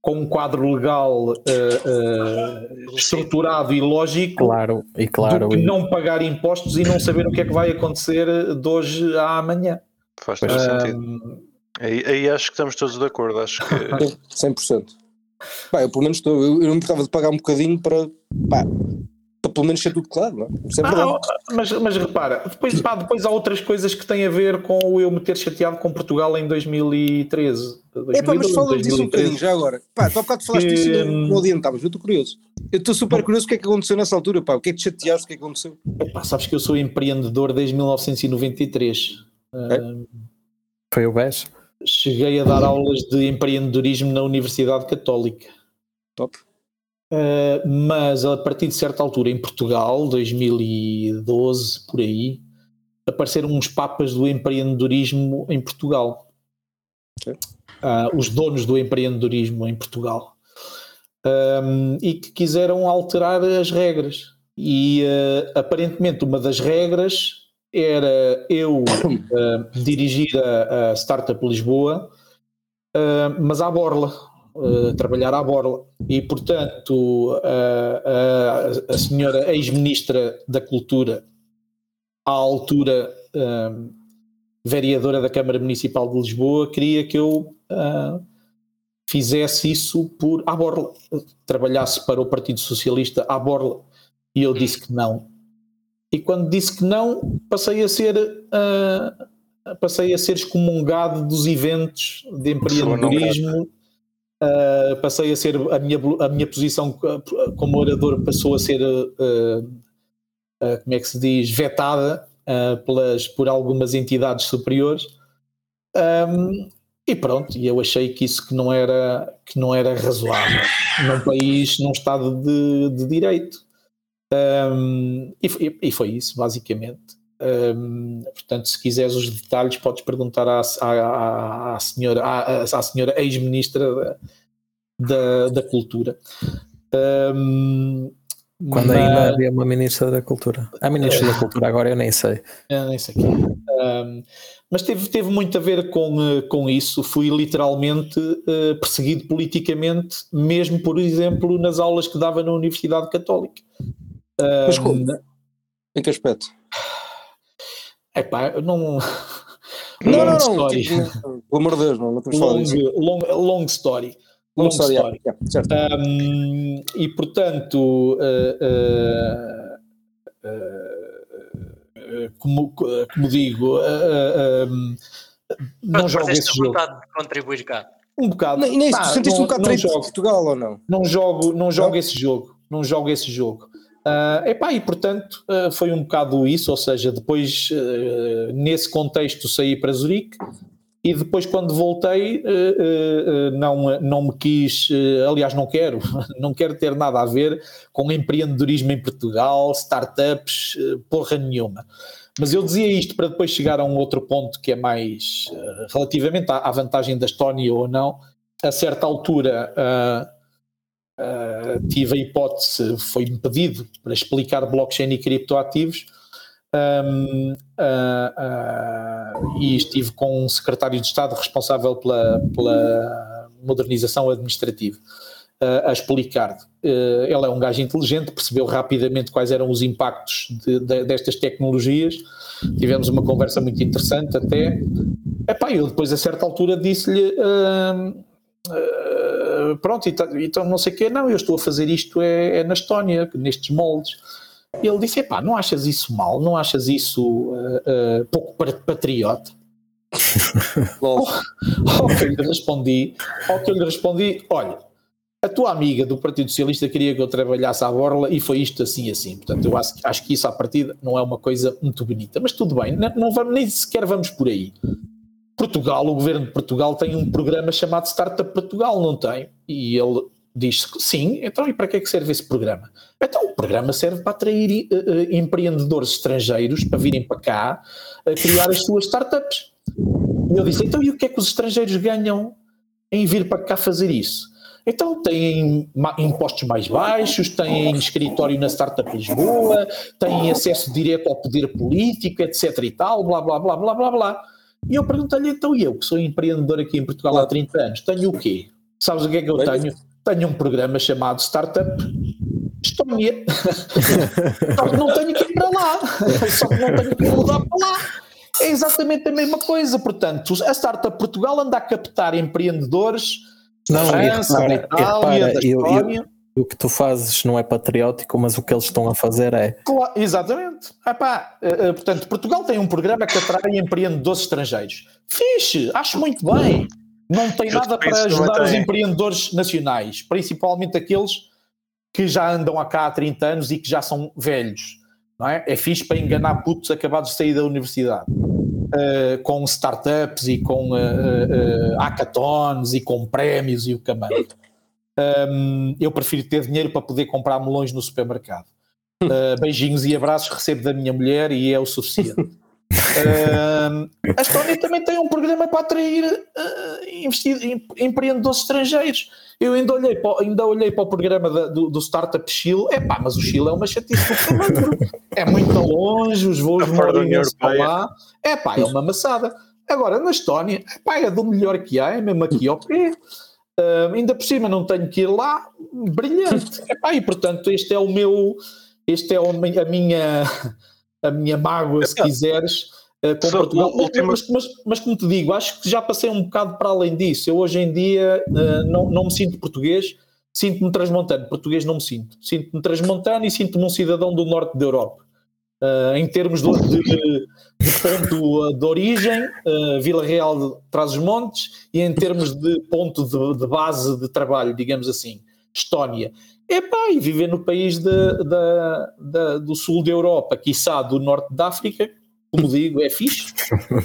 com um quadro legal uh, estruturado e lógico claro, e claro, do que e... não pagar impostos e não saber o que é que vai acontecer de hoje à amanhã. Faz todo sentido. Aí, aí, acho que estamos todos de acordo, acho que (laughs) 100%. Pá, eu pelo menos estou, eu, eu não me importava de pagar um bocadinho para, pá, para pelo menos ser tudo claro, não é? Isso é verdade. Ah, mas, mas repara, depois, pá, depois há outras coisas que têm a ver com eu me ter chateado com Portugal em 2013. 2012, é pá, mas fala disso um bocadinho já agora. Pá, tu há bocado falaste que... disso e não, não adiantavas, eu estou curioso. Eu estou super curioso o que é que aconteceu nessa altura, pá. O que é que te chateaste, o que é que aconteceu? Epá, sabes que eu sou empreendedor desde 1993. É? Uh, Foi o BES? Cheguei a dar aulas de empreendedorismo na Universidade Católica. Top. Uh, mas a partir de certa altura em Portugal, 2012 por aí, apareceram uns papas do empreendedorismo em Portugal. Okay. Uh, os donos do empreendedorismo em Portugal. Um, e que quiseram alterar as regras. E uh, aparentemente uma das regras era eu dirigir a, a Startup Lisboa, mas à borla uh, trabalhar à borla. E, portanto, a, senhora ex-ministra da Cultura, à altura um, vereadora da Câmara Municipal de Lisboa, queria que eu uh, fizesse isso por à borla, trabalhasse para o Partido Socialista à borla. E eu disse que não. E quando disse que não, passei a ser uh, passei a ser excomungado dos eventos de empreendedorismo Uh, passei a ser a minha, a minha posição como orador passou a ser uh, uh, como é que se diz vetada pelas, por algumas entidades superiores. Um, e pronto e eu achei que isso que não era que não era razoável. Num país num estado de, de direito. Um, e, e, foi isso basicamente um, portanto, se quiseres os detalhes, podes perguntar à, à, à senhora, à, à senhora ex-ministra da, da Cultura. Um, Quando mas... ainda havia uma ministra da Cultura. A ministra é. da Cultura, agora eu nem sei. Eu nem sei. Um, mas teve, teve muito a ver com, eh, com isso. Fui literalmente uh, perseguido politicamente, mesmo, por exemplo, nas aulas que dava na Universidade Católica. Um, mas como? Em que aspecto? Epá, não. Não, não, não, tipo, pelo amor de Deus, não, não long, long, long story. Long, story. story. Yeah, um, e portanto, uh, uh, uh, como, como digo, não jogo esse jogo. vontade de contribuir cá. Um bocado. Nem, nem ah, sentiste um bocado de Portugal ou não? Não jogo, não jogo não? esse jogo. Não jogo esse jogo. Uh, epá, e portanto uh, foi um bocado isso, ou seja, depois uh, nesse contexto saí para Zurique e depois quando voltei não, não me quis, aliás não quero, (laughs) não quero ter nada a ver com empreendedorismo em Portugal, startups, porra nenhuma. Mas eu dizia isto para depois chegar a um outro ponto que é mais relativamente à, à vantagem da Estónia ou não, a certa altura Uh, tive a hipótese, foi-me pedido para explicar blockchain e criptoativos um, uh, uh, e estive com um secretário de Estado responsável pela, pela modernização administrativa a explicar. ele é um gajo inteligente, percebeu rapidamente quais eram os impactos de, de, destas tecnologias. Tivemos uma conversa muito interessante até. Epá, eu depois a certa altura disse-lhe Uh, pronto, então, então não sei o quê, não, eu estou a fazer isto é, é na Estónia, nestes moldes. E ele disse: pá, não achas isso mal? Não achas isso uh, uh, pouco patriota? (laughs) ao, que eu lhe respondi, ao que eu lhe respondi, olha, a tua amiga do Partido Socialista queria que eu trabalhasse à borla e foi isto assim assim. Portanto, eu acho, acho que isso à partida não é uma coisa muito bonita. Mas tudo bem, não, não vamos, nem sequer vamos por aí. Portugal, o governo de Portugal tem um programa chamado Startup Portugal, não tem? E ele diz sim, então e para que é que serve esse programa? Então o programa serve para atrair uh, empreendedores estrangeiros para virem para cá a criar as suas startups. E eu disse, então e o que é que os estrangeiros ganham em vir para cá fazer isso? Então têm impostos mais baixos, têm escritório na Startup Lisboa, têm acesso direto ao poder político, etc e tal, blá blá blá blá blá blá. E eu perguntei-lhe, então eu, que sou empreendedor aqui em Portugal há 30 anos, tenho o quê? Sabes o que é que eu tenho? Tenho um programa chamado Startup Estónia. (laughs) Só que não tenho que ir para lá. (laughs) Só que não tenho que mudar para lá. É exatamente a mesma coisa. Portanto, a Startup Portugal anda a captar empreendedores não, da França, da Itália, da Estónia. O que tu fazes não é patriótico, mas o que eles estão a fazer é. Claro, exatamente. Epá, uh, portanto, Portugal tem um programa que atrai empreendedores estrangeiros. Fixe, acho muito bem. Não tem nada para ajudar os empreendedores nacionais, principalmente aqueles que já andam cá há 30 anos e que já são velhos. Não é? é fixe para enganar putos acabados de sair da universidade. Uh, com startups e com uh, uh, hackathons e com prémios e o caminho. Um, eu prefiro ter dinheiro para poder comprar melões no supermercado. Uh, (laughs) beijinhos e abraços recebo da minha mulher e é o suficiente. uh, (laughs) a Estónia também tem um programa para atrair uh, empreendedores estrangeiros. Eu ainda olhei para, ainda olhei para o programa da, do, do, Startup Chile. É pá, mas o Chile é uma chatice (laughs) É muito longe, os voos demoram para lá. É pá, é uma amassada. Agora, na Estónia, é pá, é do melhor que há, é mesmo aqui ao pé. Uh, ainda por cima não tenho que ir lá, brilhante. (laughs) Epá, e portanto, este é o meu, este é a minha, a minha mágoa, se quiseres, uh, com Portugal. Última... Mas, mas, mas, como te digo, acho que já passei um bocado para além disso. Eu hoje em dia uh, não, não me sinto português, sinto-me transmontano. Português não me sinto. Sinto-me transmontano e sinto-me um cidadão do norte da Europa. Uh, em termos de, de, de, ponto de origem, uh, Vila Real de Trás-os-Montes, e em termos de ponto de, de, base de trabalho, digamos assim, Estónia. Epá, e viver no país do sul da Europa, quiçá do norte da África, como digo, é fixe,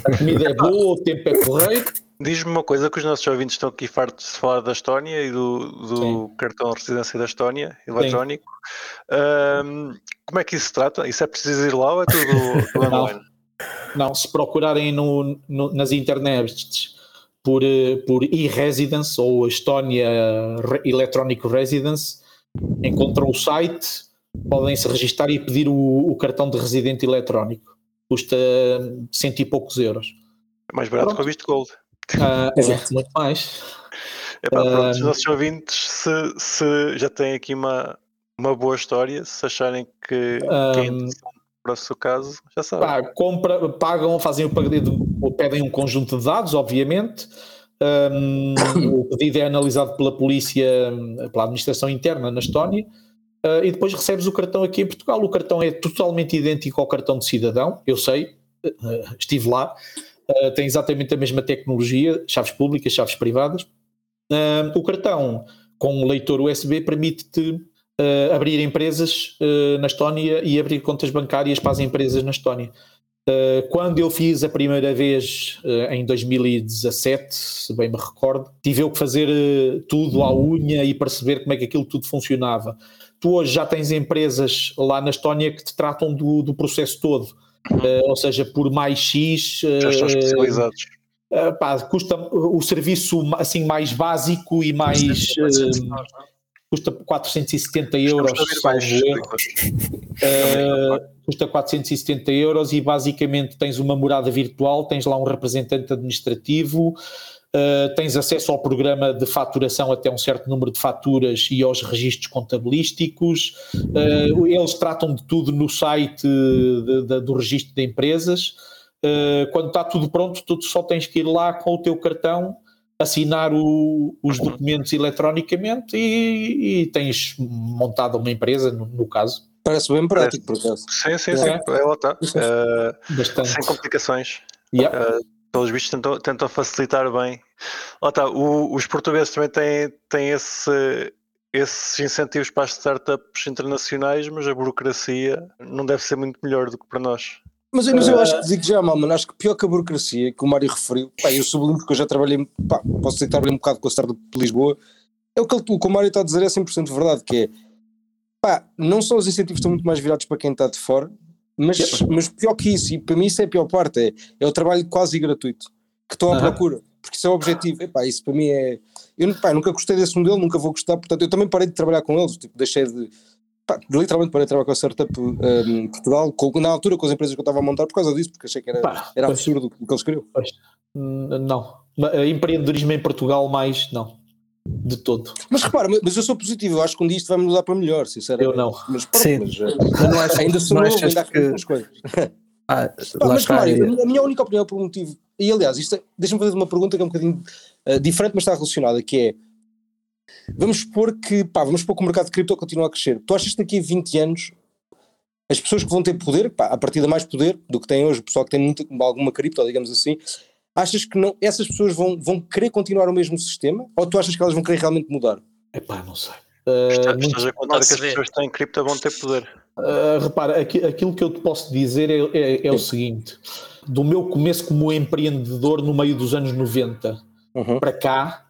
a comida é boa, o tempo é correto. Diz-me uma coisa que os nossos ouvintes estão aqui fartos de falar da Estónia e do, do cartão de residência da Estónia, eletrónico. Um, como é que isso se trata? Isso é preciso ir lá ou é tudo, (laughs) online? Não, se procurarem no, no, nas internets por, eh, por e-residence ou Estónia Electronic Residence, encontram o site, podem se registrar e pedir o, o cartão de residente eletrónico. Custa cento e poucos euros. É mais barato Pronto. que o visto gold. Ah, (laughs) é, muito mais. É pá, pronto, os nossos ouvintes, se, se já têm aqui uma, uma boa história, se acharem que, um, que é interessante para o seu caso, já sabem. Pá, compra, pagam, fazem o pedido, pedem um conjunto de dados, obviamente. Um, (coughs) o pedido é analisado pela polícia, pela administração interna na Estónia. Uh, e depois recebes o cartão aqui em Portugal. O cartão é totalmente idêntico ao cartão de cidadão, eu sei, uh, estive lá. Uh, tem exatamente a mesma tecnologia, chaves públicas, chaves privadas. o cartão com leitor USB permite-te uh, abrir empresas uh, na Estónia e abrir contas bancárias para as empresas na Estónia. Uh, quando eu fiz a primeira vez em 2017, se bem me recordo, tive eu que fazer tudo à unha e perceber como é que aquilo tudo funcionava. Tu hoje já tens empresas lá na Estónia que te tratam do, do processo todo, ou seja, por mais X. Já estão especializados. Uh, pá, custa o serviço assim mais básico e mais custa 470 euros. Uh, custa 470 euros e basicamente tens uma morada virtual, tens lá um representante administrativo, uh, tens acesso ao programa de faturação até um certo número de faturas e aos registros contabilísticos. Uh, eles tratam de tudo no site de, de, do registro de empresas. quando está tudo pronto, tu só tens que ir lá com o teu cartão assinar o, os documentos eletronicamente e, e, tens montado uma empresa, no, no caso. Parece bem prático, por acaso. Sim, sim, sim. É. Ela está. Uh, sem complicações. Yeah. Uh, pelos vistos tentam, tentam facilitar bem. Lá está, o, os portugueses também têm, têm esse, esses incentivos para as startups internacionais, mas a burocracia não deve ser muito melhor do que para nós. Mas, mas eu acho que digo já, mano, acho que pior que a burocracia, que o Mário referiu, pá, eu sublinho porque eu já trabalhei, pá, posso dizer que trabalhei um bocado com a startup de Lisboa, é o que, o que o Mário está a dizer é 100% verdade, que é, pá, não são os incentivos estão muito mais virados para quem está de fora, mas, mas pior que isso, e para mim isso é a pior parte, é, é o trabalho quase gratuito, que estou à procura, porque isso é o objetivo, Epá, isso para mim é, eu pá, nunca gostei desse modelo, nunca vou gostar, portanto eu também parei de trabalhar com eles, tipo, deixei de pá, literalmente parei de trabalhar com a startup um, Portugal, com, na altura com as empresas que eu estava a montar por causa disso, porque achei que era, pá, era absurdo o que eles queriam. Pois. Hum, não, empreendedorismo em Portugal mais não, de todo. Mas repara, mas eu sou positivo, eu acho que um dia isto vai mudar para melhor, sinceramente. Eu não. Mas, pronto, Sim. mas, eh, mas não acho, ainda sou novo, ainda há que... coisas. Ah, mas claro, a minha única opinião por um motivo, e aliás, isto é, deixa-me fazer uma pergunta que é um bocadinho uh, diferente, mas está relacionada, que é Vamos supor que, pá, vamos supor que o mercado de cripto continua a crescer. Tu achas que daqui a 20 anos as pessoas que vão ter poder, pá, a partir de mais poder do que tem hoje, o pessoal que tem muito, alguma cripto, digamos assim, achas que não, essas pessoas vão, vão querer continuar o mesmo sistema ou tu achas que elas vão querer realmente mudar? Epá, não sei. Uh, Estás muito... a contar que as pessoas que têm cripto vão ter poder. Uh, repara, aqui, aquilo que eu te posso dizer é, é, é, o seguinte: do meu começo como empreendedor no meio dos anos 90 uhum. para cá,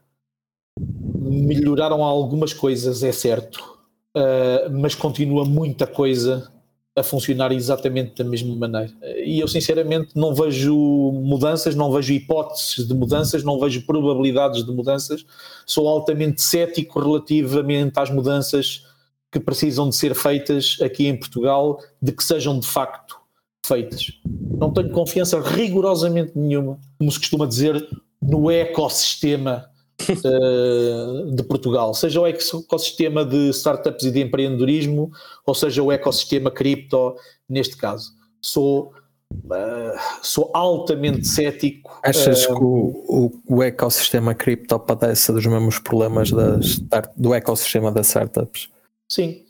melhoraram algumas coisas, é certo, uh, mas continua muita coisa a funcionar exatamente da mesma maneira. E eu, sinceramente, não vejo mudanças, não vejo hipóteses de mudanças, não vejo probabilidades de mudanças. Sou altamente cético relativamente às mudanças que precisam de ser feitas aqui em Portugal, de que sejam de facto feitas. Não tenho confiança rigorosamente nenhuma, como se costuma dizer, no ecossistema uh, de Portugal, seja o ecossistema de startups e de empreendedorismo, ou seja o ecossistema cripto, neste caso. Sou Uh, sou altamente cético. Achas uh, que o, o, o, ecossistema cripto padece dos mesmos problemas das, do ecossistema das startups? Sim,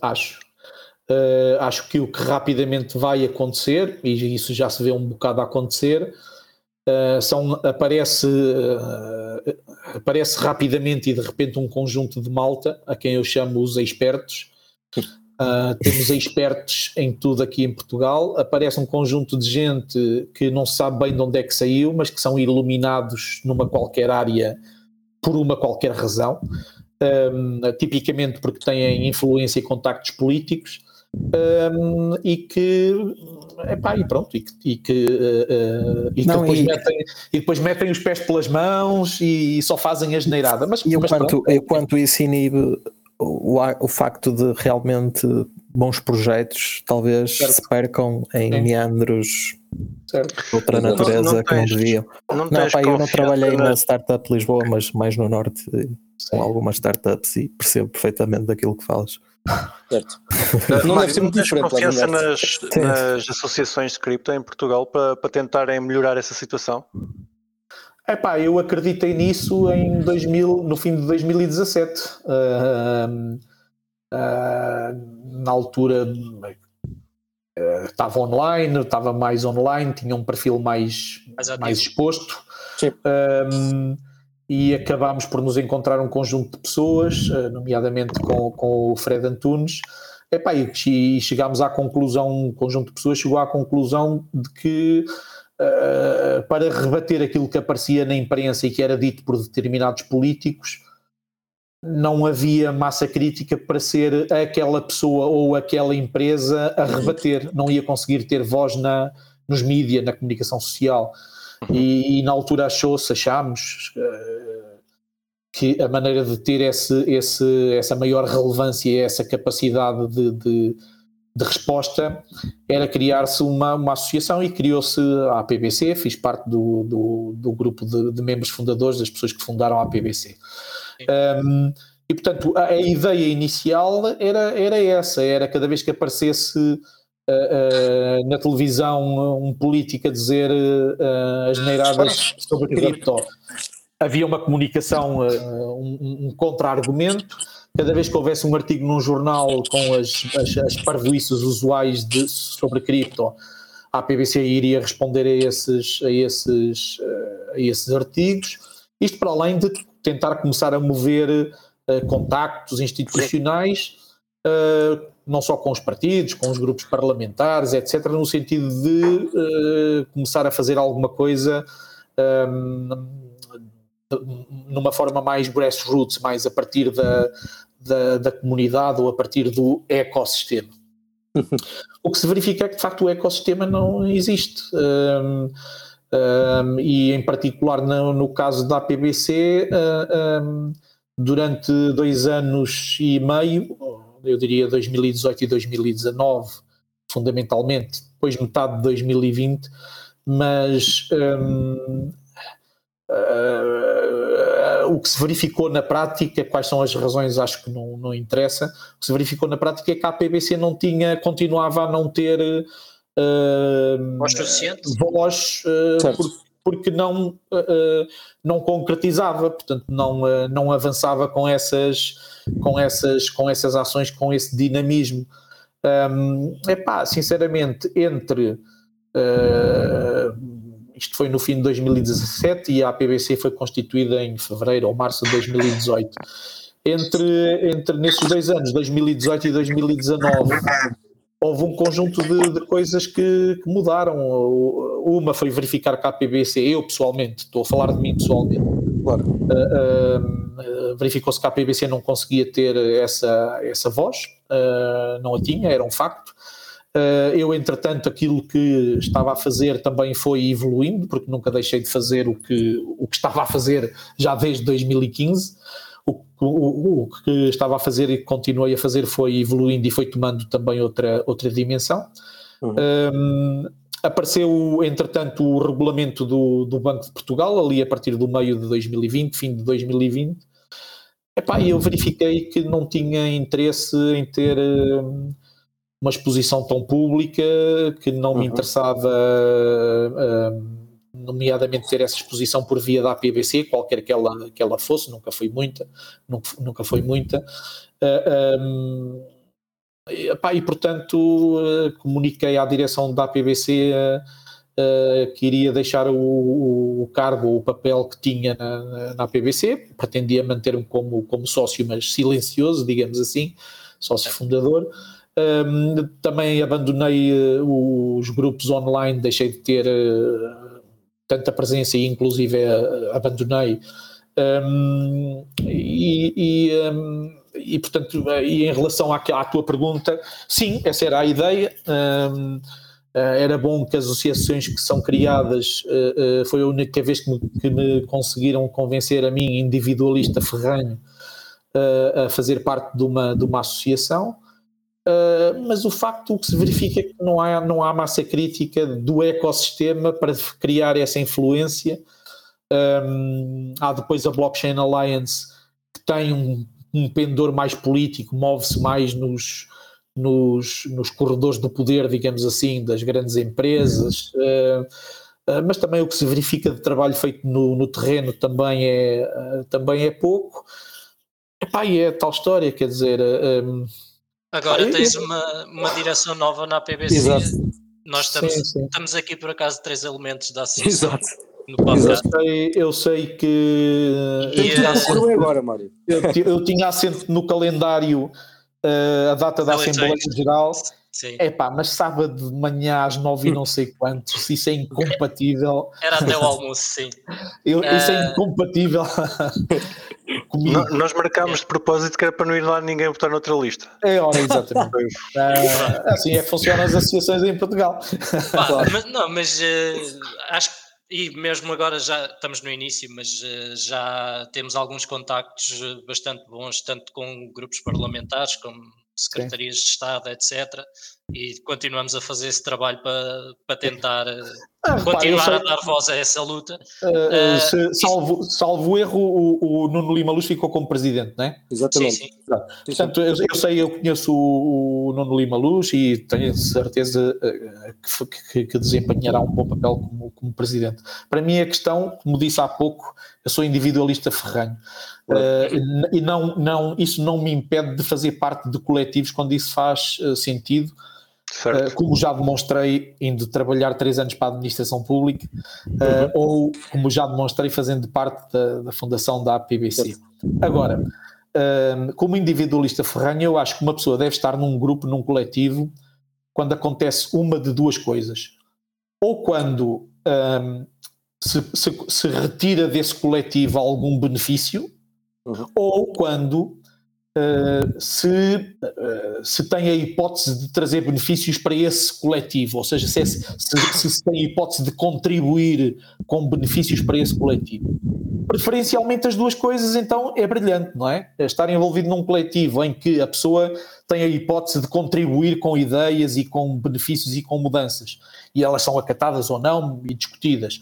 acho. acho que o que rapidamente vai acontecer, e isso já se vê um bocado a acontecer, Uh, são, aparece, uh, aparece rapidamente e de repente um conjunto de malta, a quem eu chamo os expertos. Uh, temos expertos em tudo aqui em Portugal. Aparece um conjunto de gente que não sabe bem de onde é que saiu, mas que são iluminados numa qualquer área por uma qualquer razão, um, tipicamente porque têm influência e contactos políticos um, e que epá, e pronto, e, e que, uh, e, não, depois e... Metem, e depois metem os pés pelas mãos e, só fazem a geneirada. Mas, e mas quanto, pronto, quanto isso inibe o, o facto de realmente bons projetos talvez certo. se percam em Sim. meandros certo. de outra natureza não, não que não deviam. Não, não pá, eu não trabalhei na startup Lisboa, mas mais no norte, Sim. com algumas startups e percebo perfeitamente daquilo que falas. Certo. (laughs) não Mário, deve ser muito diferente. confiança nas, nas, associações de cripto em Portugal para, para tentarem melhorar essa situação? Epá, eu acreditei nisso em 2000, no fim de 2017. Uh, uh, na altura uh, estava online, estava mais online, tinha um perfil mais, mais exposto. Sim e acabámos por nos encontrar um conjunto de pessoas, eh, nomeadamente com, com o Fred Antunes, Epá, e chegámos à conclusão, um conjunto de pessoas chegou à conclusão de que uh, para rebater aquilo que aparecia na imprensa e que era dito por determinados políticos, não havia massa crítica para ser aquela pessoa ou aquela empresa a rebater, não ia conseguir ter voz na, nos mídias, na comunicação social. E, e na altura achou-se, achámos uh, que a maneira de ter esse, esse, essa maior relevância, essa capacidade de, de, de resposta era criar-se uma, uma associação e criou-se a APBC, fiz parte do, do, do grupo de, de, membros fundadores, das pessoas que fundaram a APBC. Um, e portanto a, a, ideia inicial era, era essa, era cada vez que aparecesse Uh, uh, na televisão um político a dizer uh, as neiradas sobre cripto, havia uma comunicação, um, um contra-argumento. Cada vez que houvesse um artigo num jornal com as, as, as parvoices usuais de, sobre cripto, a PBC iria responder a esses, a, esses, a esses artigos. Isto para além de tentar começar a mover contactos institucionais não só com os partidos, com os grupos parlamentares, etc., no sentido de uh, começar a fazer alguma coisa um, ehm, numa forma mais grassroots, mais a partir da, da, da comunidade ou a partir do ecossistema. (laughs) o que se verifica é que de facto o ecossistema não existe. Um, ehm, um, ehm, e em particular no, no caso da APBC, uh, durante dois anos e meio, eu diria 2018 e 2019, fundamentalmente, depois metade de 2020, mas um, uh, uh, o que se verificou na prática, quais são as razões, acho que não, não interessa, o que se verificou na prática é que a PBC não tinha, continuava a não ter uh, voz suficiente, voz, uh, por, porque não, uh, não concretizava, portanto não, uh, não avançava com essas, com, essas, com essas ações, com esse dinamismo. Um, epá, sinceramente, entre uh, isto foi no fim de 2017 e a APBC foi constituída em fevereiro ou março de 2018. Entre, entre nesses dois anos, 2018 e 2019, houve um conjunto de, de coisas que, que, mudaram. Uma foi verificar que a APBC, eu pessoalmente, estou a falar de mim pessoalmente, claro. uh, uh, verificou-se que a APBC não conseguia ter essa, essa voz, uh, não a tinha, era um facto. eu, entretanto, aquilo que estava a fazer também foi evoluindo, porque nunca deixei de fazer o que, o que estava a fazer já desde 2015 o, o, o, que estava a fazer e que continuei a fazer foi evoluindo e foi tomando também outra, outra dimensão. Uhum. Um, apareceu, entretanto, o regulamento do, do Banco de Portugal, ali a partir do meio de 2020, fim de 2020. Epá, eu verifiquei que não tinha interesse em ter um, uma exposição tão pública, que não me uhum. interessava. Um, nomeadamente ter essa exposição por via da APBC, qualquer que ela, que ela fosse, nunca foi muita, nunca, nunca foi muita. Uh, um, e, e, portanto uh, comuniquei à direção da APBC uh, que iria deixar o, o, cargo, o papel que tinha na, na APBC, pretendia manter-me como, como sócio, mas silencioso, digamos assim, sócio fundador. Um, também abandonei os grupos online, deixei de ter tanta presença e inclusive abandonei. Um, e, e, um, e, portanto, e em relação à, à, tua pergunta, sim, essa era a ideia. Um, eh, era bom que as associações que são criadas, uh, uh, foi a única vez que me, que me, conseguiram convencer a mim, individualista ferranho, uh, a fazer parte de uma, de uma associação. Uh, mas o facto o que se verifica é que não há, não há massa crítica do ecossistema para criar essa influência. Um, há depois a Blockchain Alliance, que tem um, um pendor mais político, move-se mais nos, nos, nos, corredores do poder, digamos assim, das grandes empresas. Uh, uh, mas também o que se verifica de trabalho feito no, no terreno também é, também é pouco. Epá, e é tal história, quer dizer. Um, Agora tens uma, uma direção nova na PBC. Exato. Nós estamos, sim, sim. estamos aqui por acaso três elementos da (laughs) associação. Exato. No Eu sei, eu sei que. E, agora, Mário. Eu, eu, tinha assento no calendário uh, a data da Assembleia Geral. É pá, mas sábado de manhã às nove e não sei quantos, isso é incompatível. Era até o almoço, sim. (laughs) Eu, isso é uh... incompatível. (laughs) comigo. nós marcámos de propósito que era para não ir lá ninguém votar noutra lista. É hora, exatamente. uh, assim é que funcionam as associações em Portugal. (laughs) claro. mas, não, mas uh, acho que e mesmo agora já estamos no início, mas uh, já temos alguns contactos bastante bons, tanto com grupos parlamentares como secretarias Sim. de Estado, etc. E continuamos a fazer esse trabalho para, para tentar ah, continuar pá, a dar voz a essa luta. Uh, uh, se, salvo, salvo erro, o, o, Nuno Lima Luz ficou como presidente, não é? Exatamente. Sim, sim. Portanto, eu, eu, sei, eu conheço o, o Nuno Lima Luz e tenho certeza que, que, que, desempenhará um bom papel como, como presidente. Para mim, a questão, como disse há pouco, eu sou individualista ferranho. Uh, e não, não, isso não me impede de fazer parte de coletivos quando isso faz uh, sentido. Uh, como já demonstrei indo trabalhar três anos para a administração pública, uhum. ou como já demonstrei fazendo parte da, da fundação da APBC. Agora, como individualista ferranho, eu acho que uma pessoa deve estar num grupo, num coletivo, quando acontece uma de duas coisas. Ou quando um, se, se, se retira desse coletivo algum benefício, uhum. ou quando uh, se, uh, se tem a hipótese de trazer benefícios para esse coletivo, ou seja, se, é, se, se, se tem a hipótese de contribuir com benefícios para esse coletivo. Preferencialmente as duas coisas, então, é brilhante, não é? é? Estar envolvido num coletivo em que a pessoa tem a hipótese de contribuir com ideias e com benefícios e com mudanças, e elas são acatadas ou não e discutidas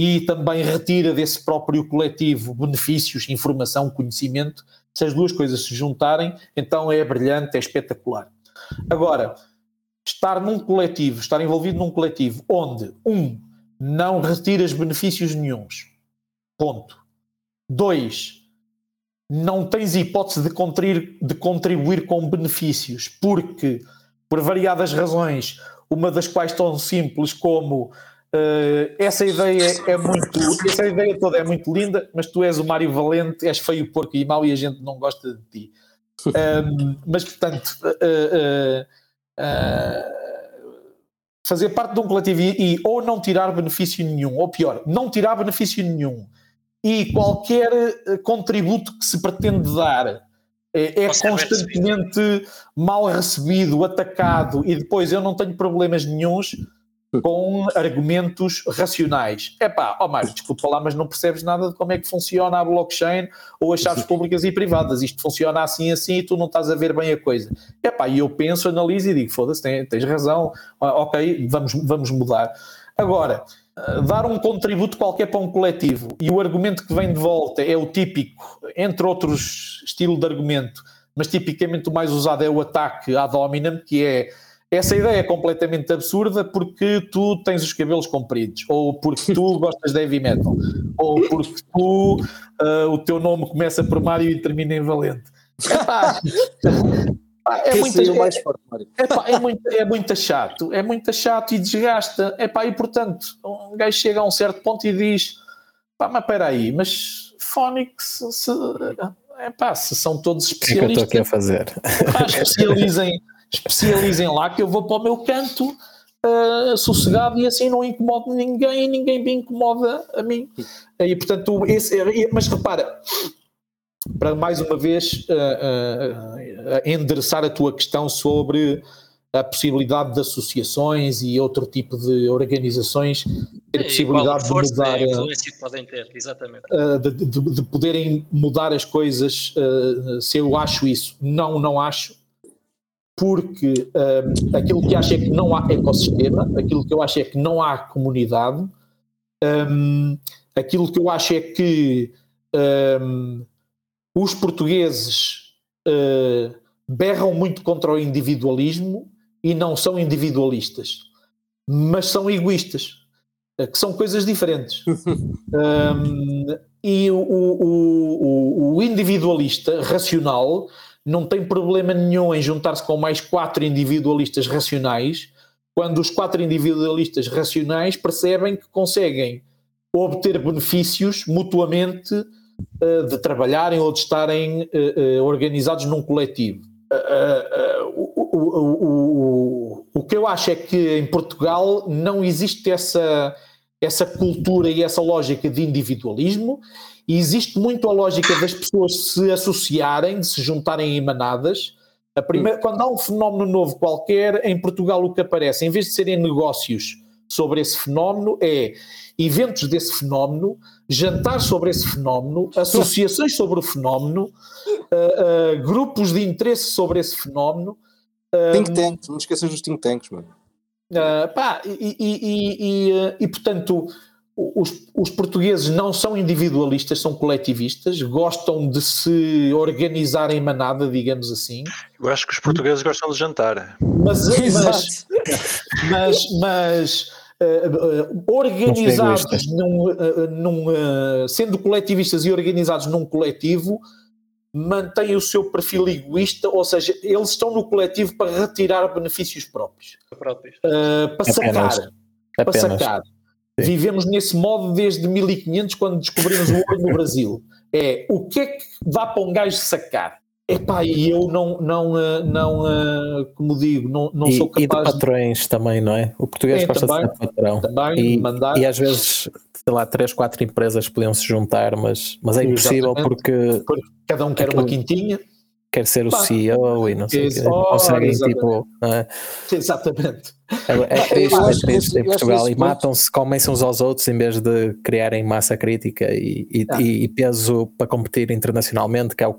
e também retira desse próprio coletivo benefícios, informação, conhecimento. Se as duas coisas se juntarem, então é brilhante, é espetacular. Agora, estar num coletivo, estar envolvido num coletivo onde, um, não retiras benefícios nenhums. Ponto. Dois, não tens hipótese de contribuir, de contribuir com benefícios, porque, por variadas razões, uma das quais tão simples como uh, essa ideia é muito, essa ideia toda é muito linda, mas tu és o Mário Valente, és feio, porco e mau e a gente não gosta de ti. Um, mas, portanto, uh, uh, fazer parte de um coletivo e, e ou não tirar benefício nenhum, ou pior, não tirar benefício nenhum e qualquer contributo que se pretende dar é, é constantemente mal recebido, atacado e depois eu não tenho problemas nenhums com argumentos racionais. É pá, ó oh Mário, desculpa lá, mas não percebes nada de como é que funciona a blockchain ou as chaves públicas e privadas. Isto funciona assim assim e tu não estás a ver bem a coisa. É pá, e eu penso, analiso e digo, foda-se, tens, tens razão, ok, vamos, vamos mudar. Agora, dar um contributo qualquer para um coletivo e o argumento que vem de volta é o típico, entre outros estilo de argumento, mas tipicamente o mais usado é o ataque à dominant, que é essa ideia é completamente absurda porque tu tens os cabelos compridos, ou porque tu (laughs) gostas de heavy metal, ou porque tu uh, o teu nome começa por Mário e termina em Valente. Epá, é, muito, é, é, pá, é, muito, é muito chato, é muito chato e desgasta. É pá, e portanto, um gajo chega a um certo ponto e diz: pá, mas espera aí, mas Phonics, se, é pá, se são todos especialistas. O que é que eu estou aqui a fazer? Pá, (laughs) especializem, especializem lá que eu vou para o meu canto. Uh, sossegado e assim não incomodo ninguém e ninguém me incomoda a mim. E portanto, esse, mas repara, para mais uma vez uh, uh, endereçar a tua questão sobre a possibilidade de associações e outro tipo de organizações ter a possibilidade de mudar podem ter, exatamente. De, de, de, poderem mudar as coisas se eu acho isso não, não acho porque aquilo que acho é que não há ecossistema aquilo que eu acho é que não há comunidade um, aquilo que eu acho é que um, os portugueses uh, berram muito contra o individualismo e não são individualistas, mas são egoístas, uh, que são coisas diferentes. (laughs) um, e o, o, o, o, individualista racional não tem problema nenhum em juntar-se com mais quatro individualistas racionais, quando os quatro individualistas racionais percebem que conseguem obter benefícios mutuamente uh, de trabalharem ou de estarem uh, organizados num coletivo. O, o, o, o, que eu acho é que em Portugal não existe essa, essa cultura e essa lógica de individualismo, e existe muito a lógica das pessoas se associarem, de se juntarem em manadas. A primeira, quando há um fenómeno novo qualquer, em Portugal o que aparece, em vez de serem negócios sobre esse fenómeno, é eventos desse fenómeno, jantar sobre esse fenómeno, (laughs) associações sobre o fenómeno, uh, uh, grupos de interesse sobre esse fenómeno. Uh, think tanks, não esqueças dos think tanks, mano. Uh, pá, e, e, e, e, portanto, os, os, portugueses não são individualistas, são coletivistas, gostam de se organizar em manada, digamos assim. Eu acho que os portugueses gostam de jantar. Mas, (laughs) mas, mas, mas uh, organizados num, uh, num sendo coletivistas e organizados num coletivo, mantêm o seu perfil egoísta, ou seja, eles estão no coletivo para retirar benefícios próprios, próprios. para sacar, para sacar. Vivemos nesse modo desde 1500, quando descobrimos o ouro no Brasil. É o que é que dá para um gajo sacar? Epá, e eu não, não, eh, não, eh, como digo, não, não e, sou capaz. E de patrões de... também, não é? O português é, gosta também, de ser patrão. Também, e, mandar... e às vezes, sei lá, três, quatro empresas podiam se juntar, mas, mas é impossível porque, porque. Cada um quer uma quintinha. Quer ser o Pá, CEO e não sei o que. Conseguem tipo. É? Exatamente. É, é triste, é triste em Portugal e matam-se, comem-se uns aos outros em vez de criarem massa crítica e, e, ah. e, peso para competir internacionalmente, que é o,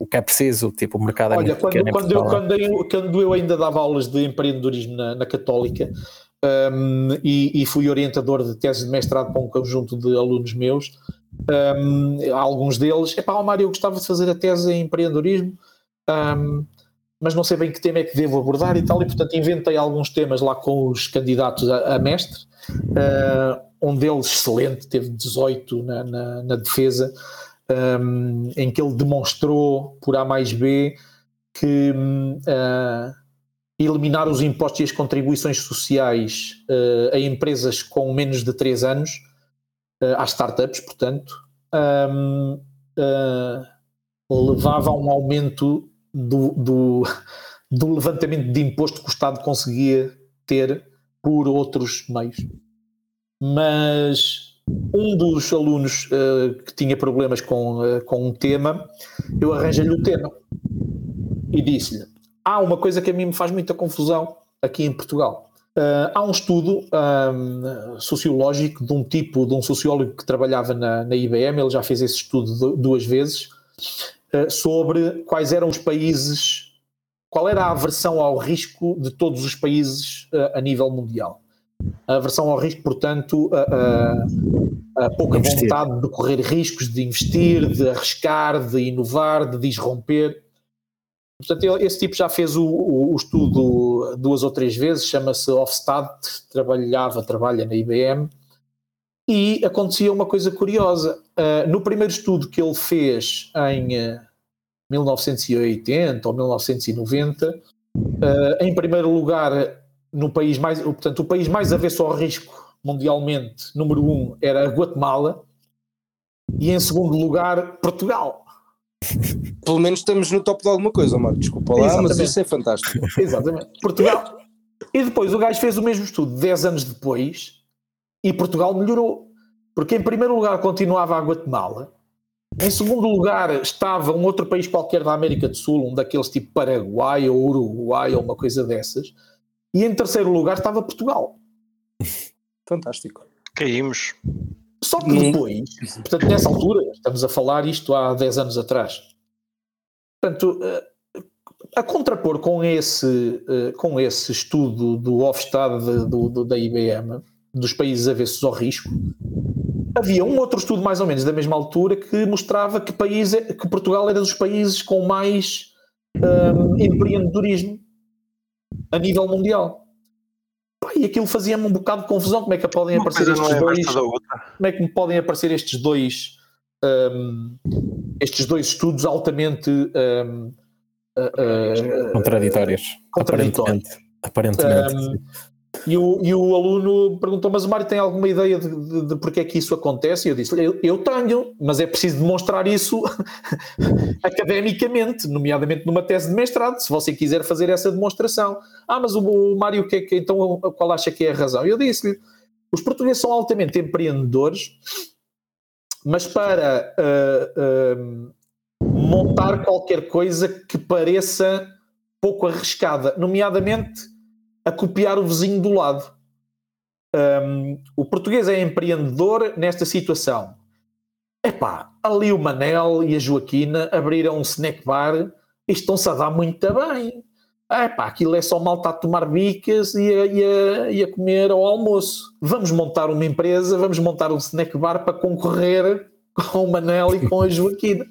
o que é preciso, tipo, o mercado Olha, é muito quando, quando, eu, quando, eu, quando eu ainda dava aulas de empreendedorismo na, na Católica um, e, e, fui orientador de tese de mestrado para um conjunto de alunos meus, um, alguns deles, é pá, Mário, eu gostava de fazer a tese em empreendedorismo, um, mas não sei bem que tema é que devo abordar e tal, e portanto inventei alguns temas lá com os candidatos a, a mestre. Uh, um deles excelente, teve 18 na, na, na defesa, um, em que ele demonstrou por A mais B que uh, eliminar os impostos e as contribuições sociais uh, a empresas com menos de 3 anos, uh, às startups, portanto, um, levava a um aumento do, do, do levantamento de imposto que o Estado conseguia ter por outros meios. Mas um dos alunos uh, que tinha problemas com, uh, com um tema, eu arranjei-lhe o tema e disse-lhe: há uma coisa que a mim me faz muita confusão aqui em Portugal. Uh, há um estudo um, sociológico de um tipo, de um sociólogo que trabalhava na, na IBM, ele já fez esse estudo duas vezes, sobre quais eram os países, qual era a aversão ao risco de todos os países a nível mundial a aversão ao risco, portanto, a, a, a pouca investir. vontade de correr riscos, de investir, de arriscar, de inovar, de disromper. Portanto, esse tipo já fez o, o, o estudo duas ou três vezes, chama-se Hofstad, trabalhava, trabalha na IBM, e acontecia uma coisa curiosa. Uh, no primeiro estudo que ele fez em uh, 1980 ou 1990, uh, em primeiro lugar no país mais, portanto, o país mais avesso ao risco mundialmente, número um, era a Guatemala, e em segundo lugar, Portugal. Pelo menos estamos no top de alguma coisa, Marco. Desculpa lá, Exatamente. mas isso é fantástico. Exatamente. Portugal. E depois o gajo fez o mesmo estudo 10 anos depois e Portugal melhorou. Porque em primeiro lugar continuava a Guatemala, em segundo lugar estava um outro país qualquer da América do Sul, um daqueles tipo Paraguai ou Uruguai ou uma coisa dessas, e em terceiro lugar estava Portugal. (laughs) Fantástico. Caímos. Só que depois, portanto, nessa altura, estamos a falar isto há 10 anos atrás. Portanto, eh, a contrapor com esse, eh, com esse estudo do Hofstad do, do, da IBM, dos países avessos ao risco, havia um outro estudo mais ou menos da mesma altura que mostrava que, país, é, que Portugal era dos países com mais um, empreendedorismo a nível mundial. Pá, e aquilo fazia-me um bocado de confusão. Como é que podem Uma aparecer estes é dois? Como é que me podem aparecer estes dois? Um, estes dois estudos altamente um, uh, uh, contraditórios. Aparentemente. aparentemente um, e o, e o aluno perguntou: Mas o Mário tem alguma ideia de, de, de porque é que isso acontece? E eu disse: eu, eu tenho, mas é preciso demonstrar isso (laughs) academicamente, nomeadamente numa tese de mestrado, se você quiser fazer essa demonstração. Ah, mas o, o Mário, que, é que, então qual acha que é a razão? Eu disse-lhe: Os portugueses são altamente empreendedores, mas para uh, uh, montar qualquer coisa que pareça pouco arriscada, nomeadamente a copiar o vizinho do lado. Um, o português é empreendedor nesta situação. Epá, ali o Manel e a Joaquina abriram um snack bar e estão-se a dar muito bem. Epá, aquilo é só malta a tomar bicas e a, e, a, e a comer ao almoço. Vamos montar uma empresa, vamos montar um snack bar para concorrer com o Manel e com a Joaquina.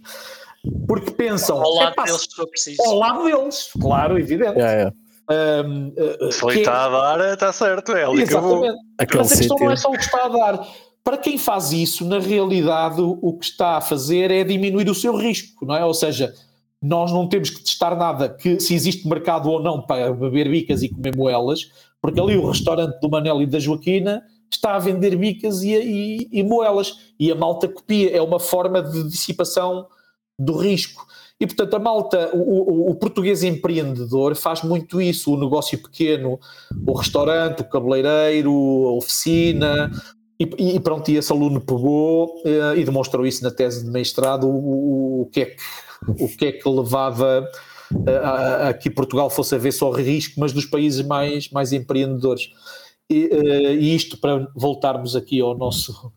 Porque pensam... Ao lado deles, se for preciso. Ao lado deles, claro, evidente. Yeah, yeah. Um, uh, Se ele está a dar, está certo, é ali Exatamente. que Mas a questão não é só o que está a dar. Para quem faz isso, na realidade, o que está a fazer é diminuir o seu risco, não é? Ou seja, nós não temos que testar nada que se existe mercado ou não para beber bicas e comer moelas, porque ali o restaurante do Manel e da Joaquina está a vender bicas e, e, e moelas e a malta copia. É uma forma de dissipação do risco. E, portanto, a malta, o, o, o, português empreendedor faz muito isso, o negócio pequeno, o restaurante, o cabeleireiro, a oficina, e, e pronto, e esse aluno pegou uh, e demonstrou isso na tese de mestrado, o, o, que, é que, o que é que levava a, a, a que Portugal fosse a ver só risco, mas dos países mais, mais empreendedores. E, uh, e isto para voltarmos aqui ao nosso,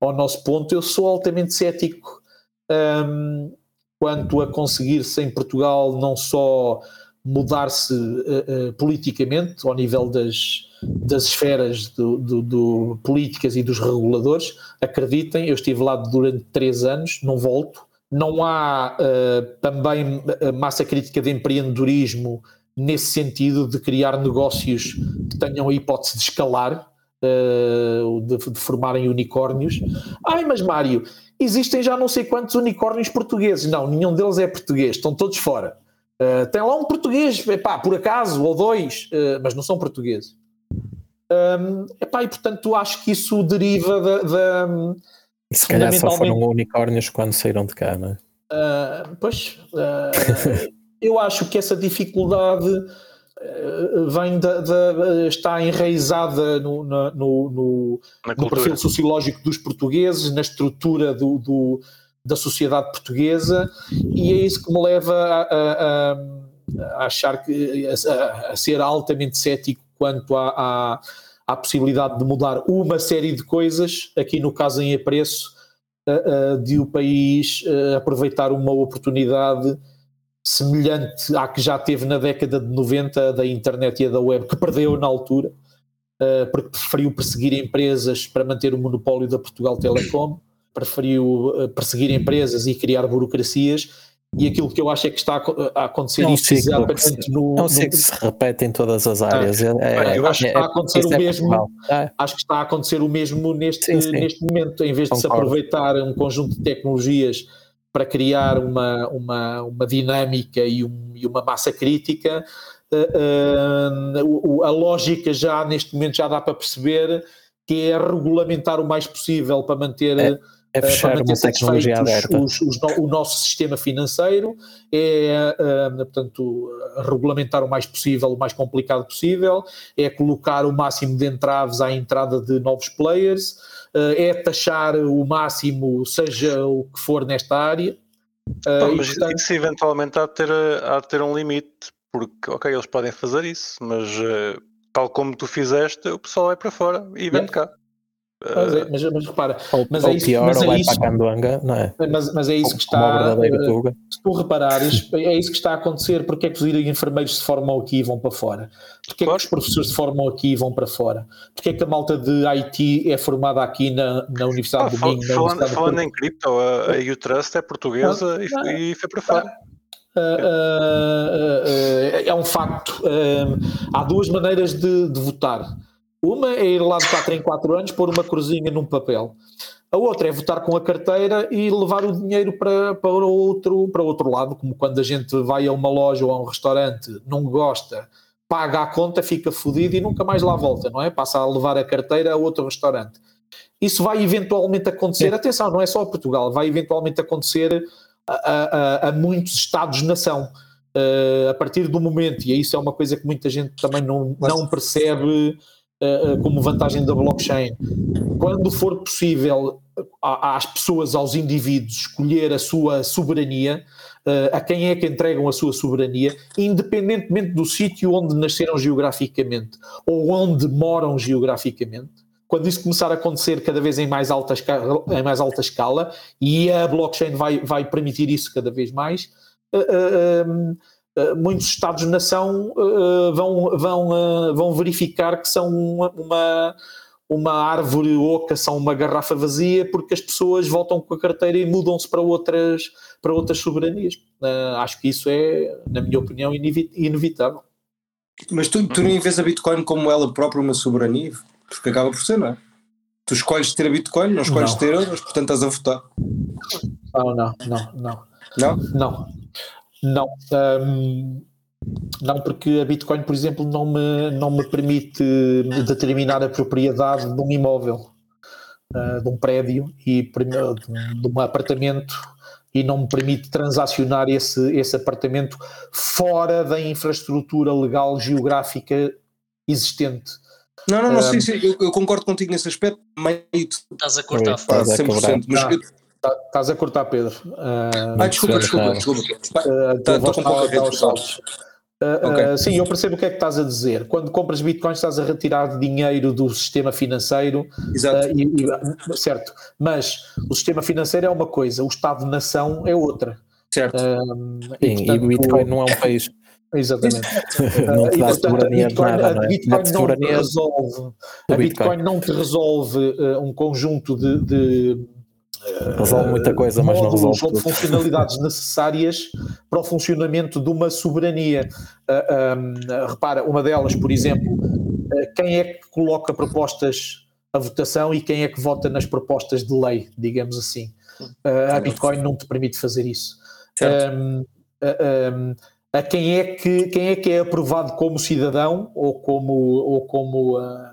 ao nosso ponto, eu sou altamente cético um, quanto a conseguir-se em Portugal não só mudar-se uh, uh, politicamente ao nível das, das esferas do, do, do, políticas e dos reguladores. Acreditem, eu estive lá durante três anos, não volto. Não há uh, também massa crítica de empreendedorismo nesse sentido de criar negócios que tenham a hipótese de escalar. de, de, formarem unicórnios. Ai, mas Mário, existem já não sei quantos unicórnios portugueses. Não, nenhum deles é português, estão todos fora. Uh, tem lá um português, epá, por acaso, ou dois, uh, mas não são portugueses. Um, epá, e portanto acho que isso deriva da. da e se calhar só foram unicórnios quando saíram de cá, não é? Uh, pois, (laughs) eu acho que essa dificuldade vem da, da, está enraizada no, no, no, no, perfil sociológico dos portugueses, na estrutura do, do, da sociedade portuguesa, e é isso que me leva a, a, a achar que a, a, ser altamente cético quanto à, à possibilidade de mudar uma série de coisas, aqui no caso em apreço de o país aproveitar uma oportunidade semelhante à que já teve na década de 90 da internet e da web, que perdeu na altura, porque preferiu perseguir empresas para manter o monopólio da Portugal Telecom, preferiu perseguir empresas e criar burocracias e aquilo que eu acho é que está a acontecer é um exatamente no. É um ciclo que se repete em todas as áreas. É, é, eu acho que está a é, acontecer o mesmo. Acho que está a acontecer o mesmo neste, sim, sim. neste momento, em vez de Concordo. se aproveitar um conjunto de tecnologias para criar uma, uma, uma dinâmica e, um, e uma massa crítica. Uh, uh, a lógica já neste momento já dá para perceber que é regulamentar o mais possível para manter é é fechar uma tecnologia aberta. Os, os, o nosso sistema financeiro é, uh, portanto, regulamentar o mais possível, o mais complicado possível, é colocar o máximo de entraves à entrada de novos players, é taxar o máximo, seja o que for nesta área. Uh, mas portanto, isso eventualmente há de, ter, há de ter um limite, porque, ok, eles podem fazer isso, mas tal como tu fizeste, o pessoal vai para fora e vem de cá. Mas, é, mas, mas, repara, ou, mas é isso, pior, mas é isso, Canduanga, não é? Mas, mas é isso que está. Uh, se tu reparares, é isso que está a acontecer. Porque é que os enfermeiros se formam aqui e vão para fora? Porque é que os professores se formam aqui e vão para fora? Porque é que a malta de IT é formada aqui na, na Universidade ah, do Minho? Falando, falando em cripto, a, a Utrust é portuguesa ah, e, e, foi para fora. Uh, uh, uh, é um facto. há duas maneiras de, de votar uma é ir lá de 4 em 4 anos pôr uma cruzinha num papel. A outra é votar com a carteira e levar o dinheiro para, para, outro, para outro lado, como quando a gente vai a uma loja ou a um restaurante, não gosta, paga a conta, fica fodido e nunca mais lá volta, não é? Passa a levar a carteira a outro restaurante. Isso vai eventualmente acontecer, é. atenção, não é só a Portugal, vai eventualmente acontecer a, a, a muitos Estados-nação. Uh, a partir do momento, e isso é uma coisa que muita gente também não, não percebe como vantagem da blockchain. Quando for possível às pessoas, aos indivíduos, escolher a sua soberania, uh, a quem é que entregam a sua soberania, independentemente do sítio onde nasceram geograficamente ou onde moram geograficamente, quando isso começar a acontecer cada vez em mais alta escala, em mais alta escala e a blockchain vai, vai permitir isso cada vez mais, uh, uh, eh, muitos Estados-nação uh, vão, vão, uh, vão verificar que são uma, uma, uma, árvore oca, são uma garrafa vazia, porque as pessoas voltam com a carteira e mudam-se para outras, para outras soberanias. Uh, acho que isso é, na minha opinião, inevitável. Mas tu, tu nem vês a Bitcoin como ela própria uma soberania? Porque acaba por ser, não é? Tu escolhes ter a Bitcoin, não escolhes não. ter euros, portanto estás a votar. Não, não, não, não. Não? Não. Não. Um, não, porque a Bitcoin, por exemplo, não me, não me permite determinar a propriedade de um imóvel, uh, de um prédio e de um apartamento e não me permite transacionar esse, esse apartamento fora da infraestrutura legal geográfica existente. Não, não, não, um, sim, sim, eu, eu, concordo contigo nesse aspecto. Meio Estás a cortar fora. 100%, mas eu, Estás a cortar, Pedro. Uh, ah, desculpa, desculpa, desculpa. Estou com pouca rede aos saltos. Uh, okay. uh, sim, eu percebo o que é que estás a dizer. Quando compras bitcoins, estás a retirar dinheiro do sistema financeiro. Exato. Uh, e, e, certo. Mas o sistema financeiro é uma coisa, o Estado-nação é outra. Certo. e, sim, portanto, e o Bitcoin não é um país. Exatamente. (laughs) não te dá soberania de nada, não é? Bitcoin não, te resolve, a Bitcoin não te resolve um conjunto de, de resolve muita coisa, mas não resolve tudo. funcionalidades (laughs) necessárias para o funcionamento de uma soberania. Uh, ah, um, repara, uma delas, por exemplo, uh, quem é que coloca propostas a votação e quem é que vota nas propostas de lei, digamos assim. Uh, a Bitcoin não te permite fazer isso. Um, um, a quem é que quem é que é aprovado como cidadão ou como ou como uh,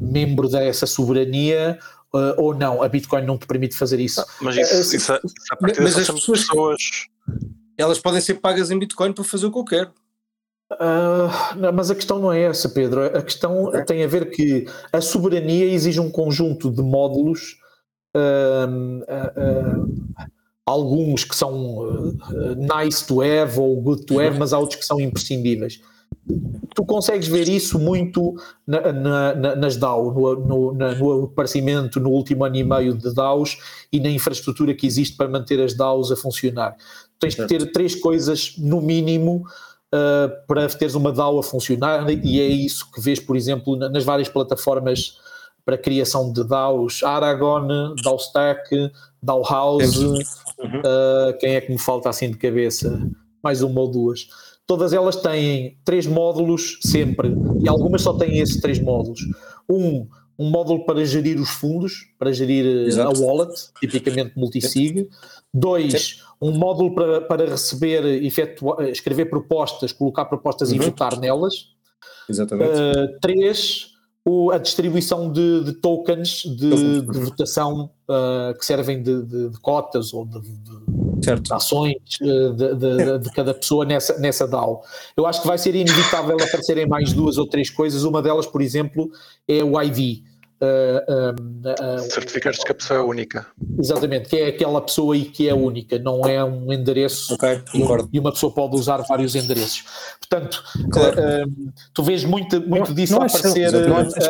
membro dessa soberania uh, ou não a Bitcoin não te permite fazer isso. Mas isso, uh, isso, isso mas as pessoas, pessoas, elas podem ser pagas em Bitcoin para fazer o que eu quero. Não, mas a questão não é essa Pedro. A questão é. tem a ver que a soberania exige um conjunto de módulos alguns que são uh, nice to have ou good to have, mas há outros que são imprescindíveis. Tu consegues ver isso muito na, na, na, nas DAO, no, no, no, aparecimento no último ano e meio de DAOs e na infraestrutura que existe para manter as DAOs a funcionar. Tens que ter três coisas, no mínimo, uh, para teres uma DAO a funcionar, e é isso que vês, por exemplo, nas várias plataformas para a criação de DAOs, Aragon, DAOstack, DAOhouse, uhum. uh, quem é que me falta assim de cabeça? Mais uma ou duas. Todas elas têm três módulos sempre, e algumas só têm esses três módulos. Um, um módulo para gerir os fundos, para gerir eh, Exato. a wallet, tipicamente multisig. Dois, um módulo para, para receber, efetuar, escrever propostas, colocar propostas uhum. e votar nelas. Exatamente. Uh, três, o, a distribuição de, de tokens de, de votação uh, que servem de, de, cotas ou de, ações uh, de, cada pessoa nessa, nessa DAO. Eu acho que vai ser inevitável aparecerem mais duas ou três coisas. Uma delas, por exemplo, é o ID. Uh, uh, Certificares que a pessoa é única. Exatamente, que é aquela pessoa e que é única, não é um endereço okay, e uma pessoa pode usar vários endereços. Portanto, claro. uh, tu vês muito, muito disso não, não aparecer. Não achas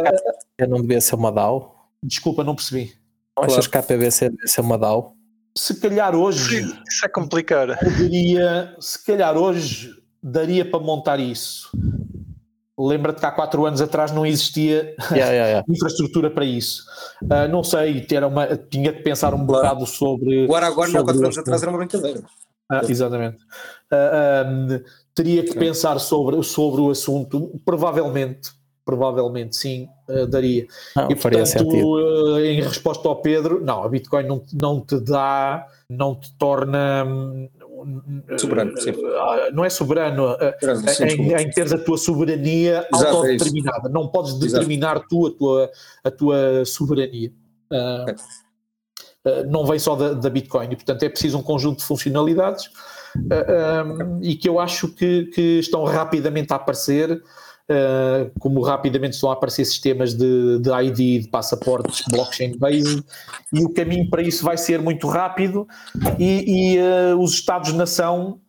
que não devia ser uma DAO? Desculpa, não percebi. Não claro. achas que a PBC devia ser uma DAO? Se calhar hoje. Isso é complicar. Poderia, se calhar hoje daria para montar isso lembra-te que há quatro anos atrás não existia (laughs) yeah, yeah, yeah. infraestrutura para isso. Uh, não sei, ter uma, tinha que pensar um bocado sobre. O Aragorn há quatro anos atrás era uma brincadeira. Ah, exatamente. Uh, um, teria que pensar sobre, sobre o assunto, provavelmente, provavelmente sim, uh, daria. Não, e portanto, em resposta ao Pedro, não, a Bitcoin não, não te dá, não te torna Soberano, sim. Ah, não é soberano, eh, sim, em, em teres a tua soberania Exato, é autodeterminada. É não podes determinar Exato. tu a tua, a tua soberania. Uh, uh, não vem só da, da, Bitcoin, e portanto é preciso um conjunto de funcionalidades uh, um, e que eu acho que, que estão rapidamente a aparecer uh, como rapidamente estão a aparecer sistemas de, de ID, de passaportes blockchain-based, e o caminho para isso vai ser muito rápido, e, e uh, os Estados-nação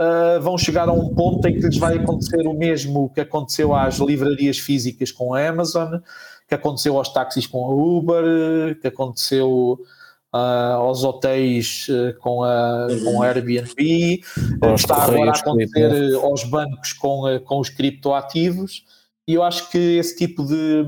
uh, vão chegar a um ponto em que lhes vai acontecer o mesmo que aconteceu às livrarias físicas com a Amazon, que aconteceu aos táxis com a Uber, que aconteceu uh, aos hotéis uh, com, a, com a Airbnb, uh, está agora a acontecer aos bancos com, com os criptoativos, e eu acho que esse tipo de,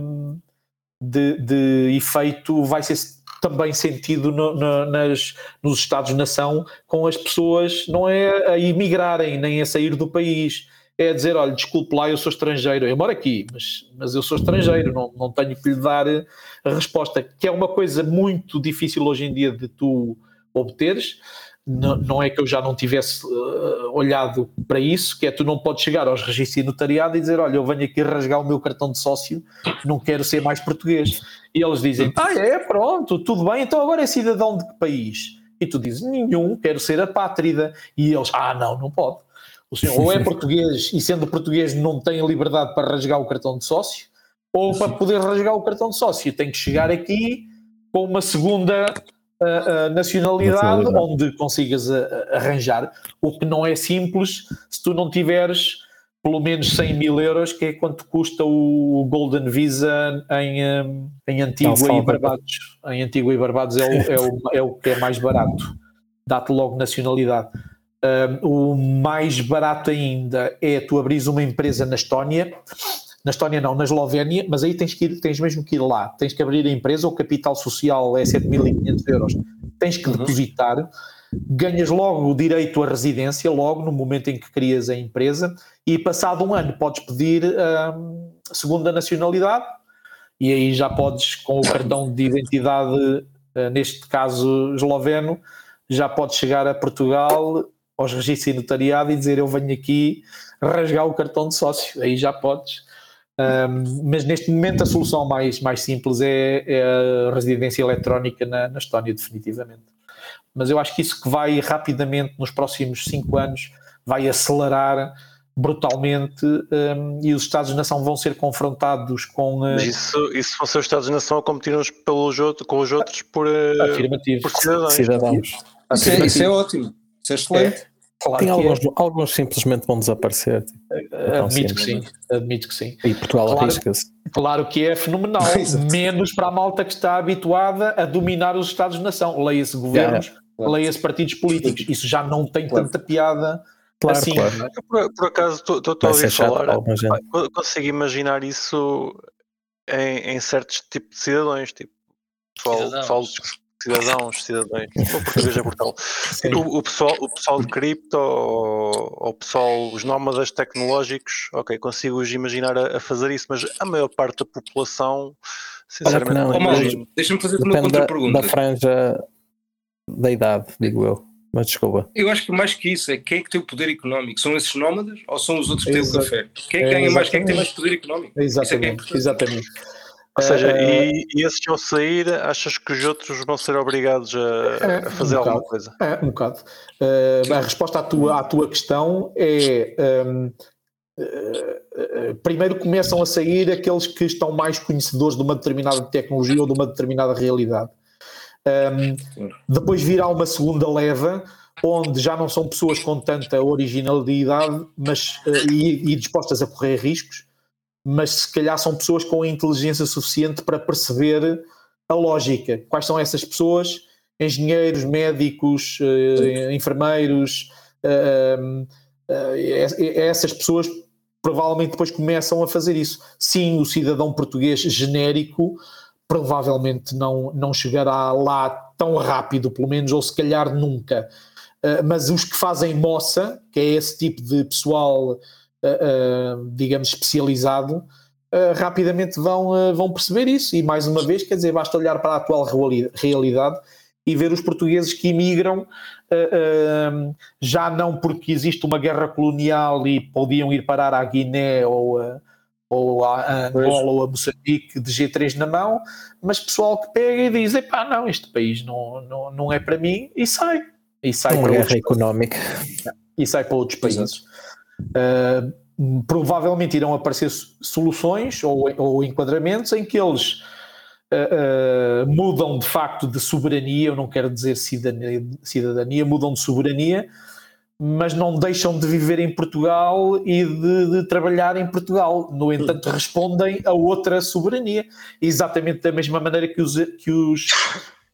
de, de efeito vai ser também sentido no, no, nas, nos Estados-nação com as pessoas, não é a imigrarem nem a sair do país, é dizer, olha, desculpe lá, eu sou estrangeiro, eu moro aqui, mas, mas eu sou estrangeiro, não, não tenho que lhe dar a resposta, que é uma coisa muito difícil hoje em dia de tu obteres, não, não é que eu já não tivesse uh, olhado para isso, que é tu não podes chegar aos registros de notariado e dizer, olha, eu venho aqui rasgar o meu cartão de sócio, não quero ser mais português. E eles dizem, ah é, pronto, tudo bem, então agora é cidadão de que país? E tu dizes, nenhum, quero ser apátrida. E eles, ah não, não pode o senhor (laughs) ou é português e sendo português não tem liberdade para rasgar o cartão de sócio, ou para poder rasgar o cartão de sócio tem que chegar aqui com uma segunda uh, uh, nacionalidade, nacionalidade, onde consigas uh, arranjar, o que não é simples se tu não tiveres pelo menos 100 mil euros, que é quanto custa o Golden Visa em, em Antigua e Barbados. Em Antigua e Barbados é o, é o, é o que é mais barato. Dá-te logo nacionalidade. Um, o mais barato ainda é tu abris uma empresa na Estónia, na Estónia não, na Eslovénia, mas aí tens, que ir, tens mesmo que ir lá, tens que abrir a empresa, o capital social é 7.500 euros, tens que uhum. depositar, ganhas logo o direito à residência, logo no momento em que crias a empresa, e passado um ano podes pedir um, segunda nacionalidade, e aí já podes, com o cartão de identidade, uh, neste caso esloveno, já podes chegar a Portugal aos registros e notariado e dizer eu venho aqui rasgar o cartão de sócio, aí já podes. Um, mas neste momento a solução mais, mais simples é, é a residência eletrónica na, na Estónia, definitivamente. Mas eu acho que isso que vai rapidamente, nos próximos cinco anos, vai acelerar brutalmente um, e os Estados-nação vão ser confrontados com. Uh, isso, isso vão ser os Estados-nação a competir uns pelos outros, com os outros por, uh, por cidadãos. cidadãos. Isso, é, isso é ótimo, isso é excelente. É. Claro Tem alguns, é. alguns simplesmente vão desaparecer. Tipo, admito que sim, admito que sim. E Portugal claro, arrisca-se. Claro que é fenomenal, (laughs) menos para a malta que está habituada a dominar os Estados-nação. Leia-se governos, claro. leia-se partidos políticos. Isso já não tem claro. tanta piada. Claro, assim. claro. Por, por acaso, estou a ouvir falar, consigo imaginar isso em, em certos tipos de cidadãos, tipo, pessoal, pessoal cidadãos, cidadãos, (laughs) o português é brutal. O, o, pessoal, o pessoal de cripto, ou o pessoal, os nómadas tecnológicos, ok, consigo os imaginar a, a, fazer isso, mas a maior parte da população, sinceramente, não, não. Deixa-me fazer uma contra-pergunta. Da, da franja da idade, digo eu. Mas desculpa. Eu acho que mais que isso é quem é que tem o poder económico? São esses nómadas ou são os outros que têm o café? Quem é que ganha mais? Quem é que tem mais poder económico? Exatamente. É exatamente. Ou seja, uh, e, e esses ao sair, achas que os outros vão ser obrigados a, é, a fazer um alguma bocado, coisa? É, um bocado. Uh, a resposta à tua, à tua questão é. Um, uh, eh, primeiro começam a sair aqueles que estão mais conhecedores de uma determinada tecnologia ou de uma determinada realidade. Um, depois virá uma segunda leva onde já não são pessoas com tanta originalidade mas, e, e dispostas a correr riscos, mas se calhar são pessoas com inteligência suficiente para perceber a lógica. Quais são essas pessoas? Engenheiros, médicos, uh, enfermeiros, uh, uh, essas pessoas provavelmente depois começam a fazer isso. Sim, o cidadão português genérico provavelmente não, não chegará lá tão rápido, pelo menos, ou se calhar nunca. mas os que fazem moça, que é esse tipo de pessoal digamos, especializado, uh, rapidamente vão, vão perceber isso. E mais uma vez, quer dizer, basta olhar para a atual realidade e ver os portugueses que imigram, já não porque existe uma guerra colonial e podiam ir parar à Guiné ou a ou a Angola ou a Moçambique de G3 na mão, mas pessoal que pega e diz: pá, não, este país não, não, não é para mim, e sai. E sai uma guerra económica. E sai para outros países. Uh, provavelmente irão aparecer soluções ou, ou enquadramentos em que eles uh, uh, mudam de facto de soberania, eu não quero dizer cidadania, cidadania, mudam de soberania, mas não deixam de viver em Portugal e de, de, trabalhar em Portugal. No entanto, respondem a outra soberania, exatamente da mesma maneira que os, que os,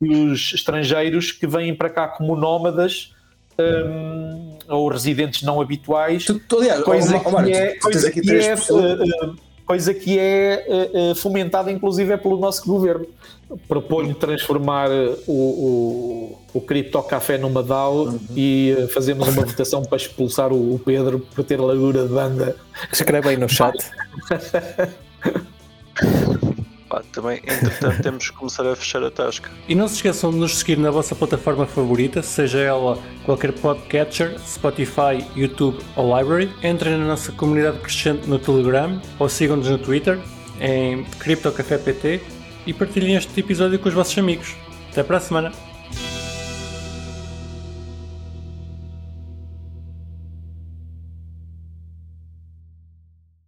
que os estrangeiros que vêm para cá como nómadas um, ou residentes não habituais, tu, tu, aliás, coisa, oh, que é, coisa, que é, coisa que é fomentada inclusive é pelo nosso governo. Proponho transformar o, o, o Cripto Café numa DAO uhum. e fazemos uma votação para expulsar o, o Pedro por ter largura de banda. Escreve aí no chat. (laughs) Pá, também, entretanto, (laughs) temos que começar a fechar a tasca. E não se esqueçam de nos seguir na vossa plataforma favorita, seja ela qualquer podcatcher, Spotify, YouTube ou Library. Entrem na nossa comunidade crescente no Telegram ou sigam-nos no Twitter em CryptoCafépt e partilhem este episódio com os vossos amigos. Até para a semana!